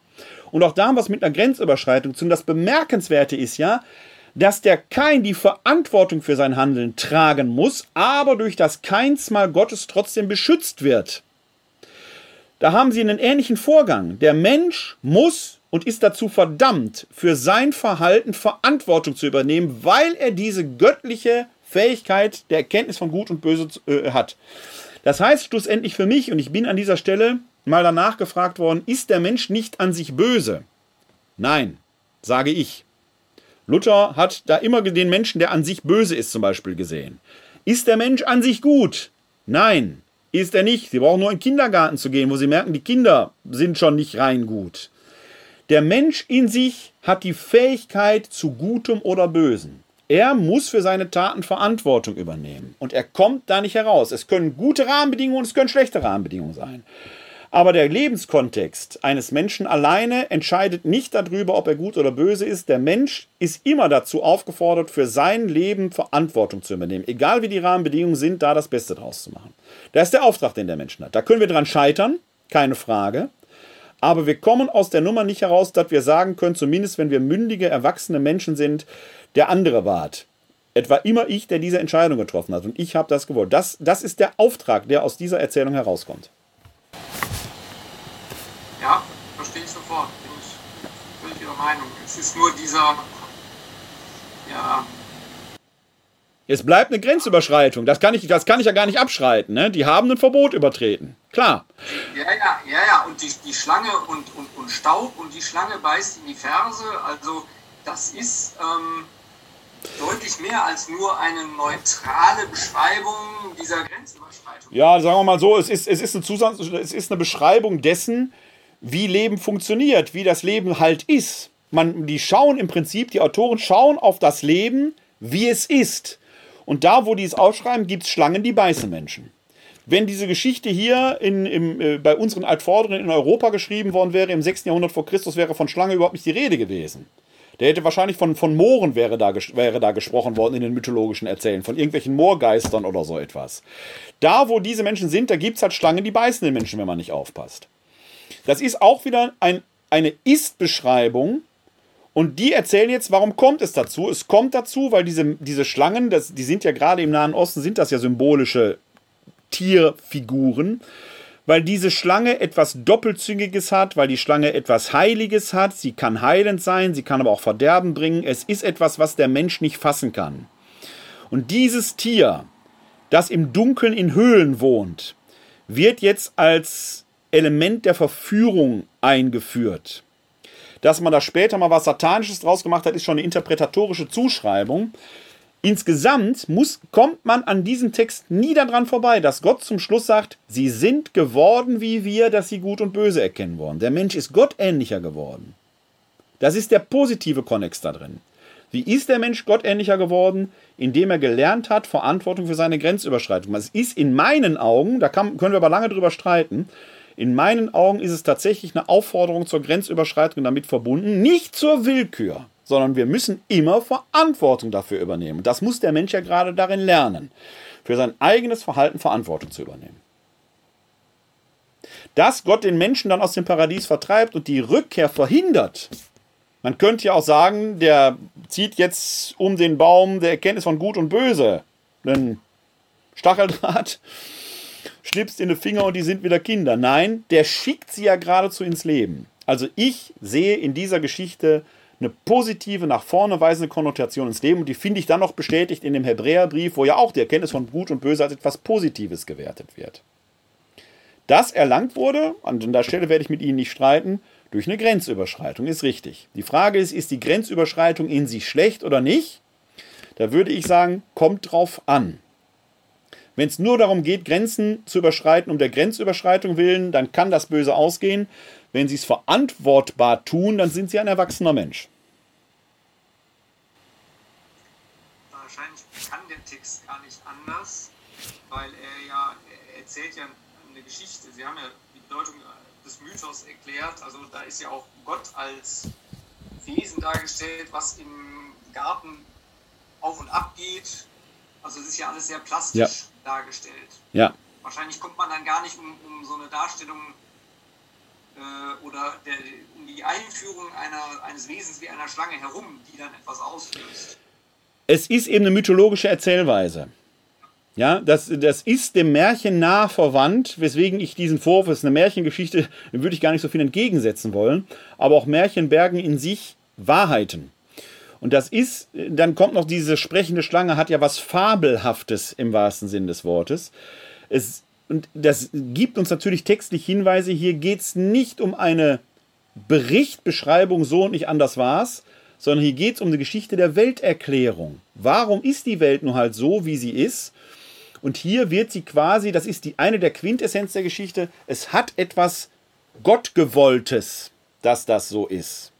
Und auch da haben wir es mit einer Grenzüberschreitung zu. Und das Bemerkenswerte ist ja, dass der Kain die Verantwortung für sein Handeln tragen muss, aber durch das Keinsmal Gottes trotzdem beschützt wird. Da haben sie einen ähnlichen Vorgang. Der Mensch muss und ist dazu verdammt, für sein Verhalten Verantwortung zu übernehmen, weil er diese göttliche Fähigkeit der Erkenntnis von Gut und Böse äh, hat. Das heißt schlussendlich für mich, und ich bin an dieser Stelle mal danach gefragt worden, ist der Mensch nicht an sich böse? Nein, sage ich. Luther hat da immer den Menschen, der an sich böse ist, zum Beispiel gesehen. Ist der Mensch an sich gut? Nein, ist er nicht. Sie brauchen nur in den Kindergarten zu gehen, wo sie merken, die Kinder sind schon nicht rein gut. Der Mensch in sich hat die Fähigkeit zu Gutem oder Bösen. Er muss für seine Taten Verantwortung übernehmen. Und er kommt da nicht heraus. Es können gute Rahmenbedingungen, es können schlechte Rahmenbedingungen sein. Aber der Lebenskontext eines Menschen alleine entscheidet nicht darüber, ob er gut oder böse ist. Der Mensch ist immer dazu aufgefordert, für sein Leben Verantwortung zu übernehmen. Egal wie die Rahmenbedingungen sind, da das Beste draus zu machen. Das ist der Auftrag, den der Mensch hat. Da können wir dran scheitern, keine Frage. Aber wir kommen aus der Nummer nicht heraus, dass wir sagen können, zumindest wenn wir mündige, erwachsene Menschen sind, der andere wart. Etwa immer ich, der diese Entscheidung getroffen hat. Und ich habe das gewollt. Das, das ist der Auftrag, der aus dieser Erzählung herauskommt. Ja, verstehe ich sofort. Bin ich völlig Ihrer Meinung. Es ist nur dieser, ja. Es bleibt eine Grenzüberschreitung. Das kann ich, das kann ich ja gar nicht abschreiten. Ne? Die haben ein Verbot übertreten. Klar. Ja, ja, ja, ja. Und die, die Schlange und, und, und Staub und die Schlange beißt in die Ferse. Also, das ist. Ähm, deutlich mehr als nur eine neutrale Beschreibung dieser Grenzüberschreitung. Ja, sagen wir mal so, es ist, es ist, eine, Zusatz, es ist eine Beschreibung dessen, wie Leben funktioniert, wie das Leben halt ist. Man, die schauen im Prinzip, die Autoren schauen auf das Leben, wie es ist. Und da, wo die es ausschreiben, gibt es Schlangen, die beißen Menschen. Wenn diese Geschichte hier in, im, äh, bei unseren Altvorderen in Europa geschrieben worden wäre, im 6. Jahrhundert vor Christus, wäre von Schlange überhaupt nicht die Rede gewesen. Der hätte wahrscheinlich von, von Mohren wäre da, wäre da gesprochen worden in den mythologischen Erzählungen, von irgendwelchen Moorgeistern oder so etwas. Da, wo diese Menschen sind, da gibt es halt Schlangen, die beißen den Menschen, wenn man nicht aufpasst. Das ist auch wieder ein, eine Ist-Beschreibung. Und die erzählen jetzt, warum kommt es dazu? Es kommt dazu, weil diese, diese Schlangen, das, die sind ja gerade im Nahen Osten, sind das ja symbolische Tierfiguren, weil diese Schlange etwas Doppelzüngiges hat, weil die Schlange etwas Heiliges hat. Sie kann heilend sein, sie kann aber auch Verderben bringen. Es ist etwas, was der Mensch nicht fassen kann. Und dieses Tier, das im Dunkeln in Höhlen wohnt, wird jetzt als Element der Verführung eingeführt. Dass man da später mal was Satanisches draus gemacht hat, ist schon eine interpretatorische Zuschreibung. Insgesamt muss, kommt man an diesem Text nie daran vorbei, dass Gott zum Schluss sagt, sie sind geworden wie wir, dass sie gut und böse erkennen wollen. Der Mensch ist gottähnlicher geworden. Das ist der positive Konnex da drin. Wie ist der Mensch gottähnlicher geworden? Indem er gelernt hat, Verantwortung für seine Grenzüberschreitung. Es ist in meinen Augen, da kann, können wir aber lange drüber streiten, in meinen Augen ist es tatsächlich eine Aufforderung zur Grenzüberschreitung damit verbunden, nicht zur Willkür, sondern wir müssen immer Verantwortung dafür übernehmen. Das muss der Mensch ja gerade darin lernen, für sein eigenes Verhalten Verantwortung zu übernehmen. Dass Gott den Menschen dann aus dem Paradies vertreibt und die Rückkehr verhindert, man könnte ja auch sagen, der zieht jetzt um den Baum der Erkenntnis von Gut und Böse einen Stacheldraht, schnipst in die Finger und die sind wieder Kinder. Nein, der schickt sie ja geradezu ins Leben. Also ich sehe in dieser Geschichte eine positive, nach vorne weisende Konnotation ins Leben und die finde ich dann noch bestätigt in dem Hebräerbrief, wo ja auch die Erkenntnis von Gut und Böse als etwas Positives gewertet wird. Das erlangt wurde, an der Stelle werde ich mit Ihnen nicht streiten, durch eine Grenzüberschreitung, ist richtig. Die Frage ist, ist die Grenzüberschreitung in sich schlecht oder nicht? Da würde ich sagen, kommt drauf an. Wenn es nur darum geht, Grenzen zu überschreiten, um der Grenzüberschreitung willen, dann kann das böse ausgehen. Wenn sie es verantwortbar tun, dann sind sie ein erwachsener Mensch. Wahrscheinlich kann der Text gar nicht anders, weil er ja er erzählt ja eine Geschichte. Sie haben ja die Bedeutung des Mythos erklärt. Also da ist ja auch Gott als Wesen dargestellt, was im Garten auf und ab geht. Also es ist ja alles sehr plastisch ja. Dargestellt. Ja. Wahrscheinlich kommt man dann gar nicht um, um so eine Darstellung äh, oder der, um die Einführung einer, eines Wesens wie einer Schlange herum, die dann etwas auslöst. Es ist eben eine mythologische Erzählweise. Ja, das, das ist dem Märchen nah verwandt, weswegen ich diesen Vorwurf, es ist eine Märchengeschichte, dem würde ich gar nicht so viel entgegensetzen wollen. Aber auch Märchen bergen in sich Wahrheiten. Und das ist, dann kommt noch diese sprechende Schlange, hat ja was Fabelhaftes im wahrsten Sinn des Wortes. Es, und das gibt uns natürlich textlich Hinweise, hier geht es nicht um eine Berichtbeschreibung, so und nicht anders war's, sondern hier geht es um eine Geschichte der Welterklärung. Warum ist die Welt nun halt so, wie sie ist? Und hier wird sie quasi, das ist die eine der Quintessenz der Geschichte, es hat etwas Gottgewolltes, dass das so ist.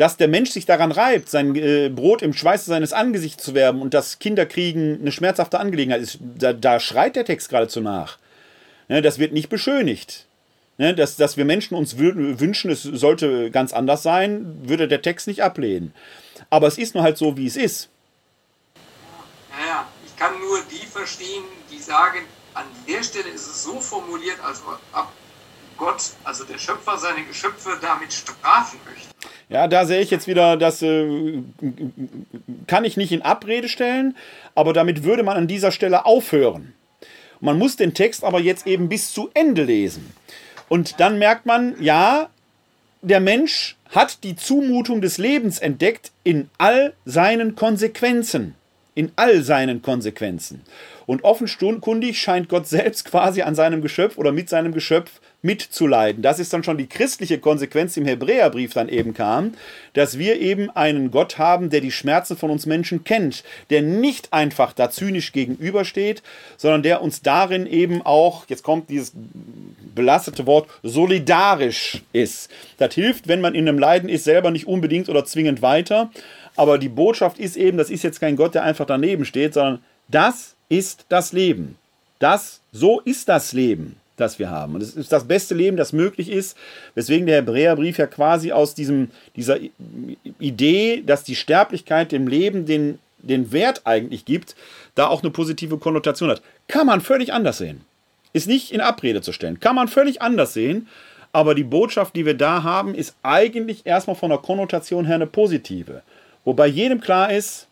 Dass der Mensch sich daran reibt, sein äh, Brot im Schweiße seines Angesichts zu werben und dass Kinderkriegen eine schmerzhafte Angelegenheit ist, da, da schreit der Text geradezu nach. Ne, das wird nicht beschönigt. Ne, dass, dass wir Menschen uns wünschen, es sollte ganz anders sein, würde der Text nicht ablehnen. Aber es ist nur halt so, wie es ist. Naja, ich kann nur die verstehen, die sagen, an der Stelle ist es so formuliert, als ob Gott, also der Schöpfer, seine Geschöpfe damit strafen möchte. Ja, da sehe ich jetzt wieder, das äh, kann ich nicht in Abrede stellen, aber damit würde man an dieser Stelle aufhören. Man muss den Text aber jetzt eben bis zu Ende lesen. Und dann merkt man, ja, der Mensch hat die Zumutung des Lebens entdeckt in all seinen Konsequenzen. In all seinen Konsequenzen. Und offenkundig scheint Gott selbst quasi an seinem Geschöpf oder mit seinem Geschöpf mitzuleiden. Das ist dann schon die christliche Konsequenz, die im Hebräerbrief dann eben kam, dass wir eben einen Gott haben, der die Schmerzen von uns Menschen kennt, der nicht einfach da zynisch gegenübersteht, sondern der uns darin eben auch, jetzt kommt dieses belastete Wort, solidarisch ist. Das hilft, wenn man in einem Leiden ist, selber nicht unbedingt oder zwingend weiter. Aber die Botschaft ist eben, das ist jetzt kein Gott, der einfach daneben steht, sondern das ist das Leben. Das, so ist das Leben das wir haben. Und es ist das beste Leben, das möglich ist, weswegen der Hebräerbrief ja quasi aus diesem, dieser Idee, dass die Sterblichkeit dem Leben den, den Wert eigentlich gibt, da auch eine positive Konnotation hat. Kann man völlig anders sehen. Ist nicht in Abrede zu stellen. Kann man völlig anders sehen. Aber die Botschaft, die wir da haben, ist eigentlich erstmal von der Konnotation her eine positive. Wobei jedem klar ist,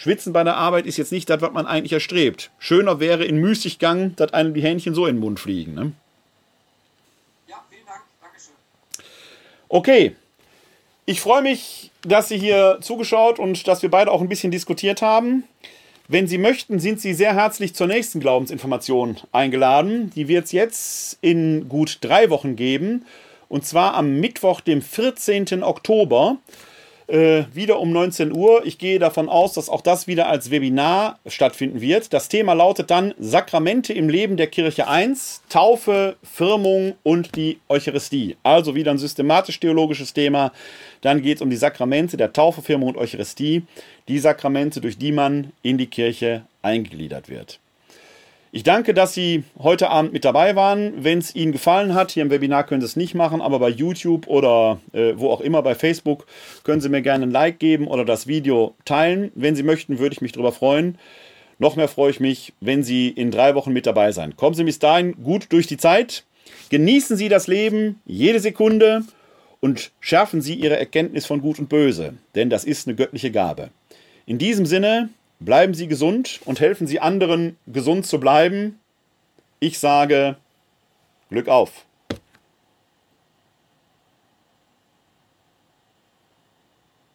Schwitzen bei der Arbeit ist jetzt nicht das, was man eigentlich erstrebt. Schöner wäre in Müßiggang, dass einem die Hähnchen so in den Mund fliegen. Ne? Ja, vielen Dank. Dankeschön. Okay. Ich freue mich, dass Sie hier zugeschaut und dass wir beide auch ein bisschen diskutiert haben. Wenn Sie möchten, sind Sie sehr herzlich zur nächsten Glaubensinformation eingeladen. Die wird es jetzt in gut drei Wochen geben. Und zwar am Mittwoch, dem 14. Oktober äh, wieder um 19 Uhr. Ich gehe davon aus, dass auch das wieder als Webinar stattfinden wird. Das Thema lautet dann Sakramente im Leben der Kirche 1, Taufe, Firmung und die Eucharistie. Also wieder ein systematisch-theologisches Thema. Dann geht es um die Sakramente der Taufe, Firmung und Eucharistie. Die Sakramente, durch die man in die Kirche eingegliedert wird. Ich danke, dass Sie heute Abend mit dabei waren. Wenn es Ihnen gefallen hat, hier im Webinar können Sie es nicht machen, aber bei YouTube oder äh, wo auch immer, bei Facebook, können Sie mir gerne ein Like geben oder das Video teilen. Wenn Sie möchten, würde ich mich darüber freuen. Noch mehr freue ich mich, wenn Sie in drei Wochen mit dabei sein. Kommen Sie bis dahin gut durch die Zeit. Genießen Sie das Leben, jede Sekunde und schärfen Sie Ihre Erkenntnis von Gut und Böse, denn das ist eine göttliche Gabe. In diesem Sinne, Bleiben Sie gesund und helfen Sie anderen, gesund zu bleiben. Ich sage Glück auf.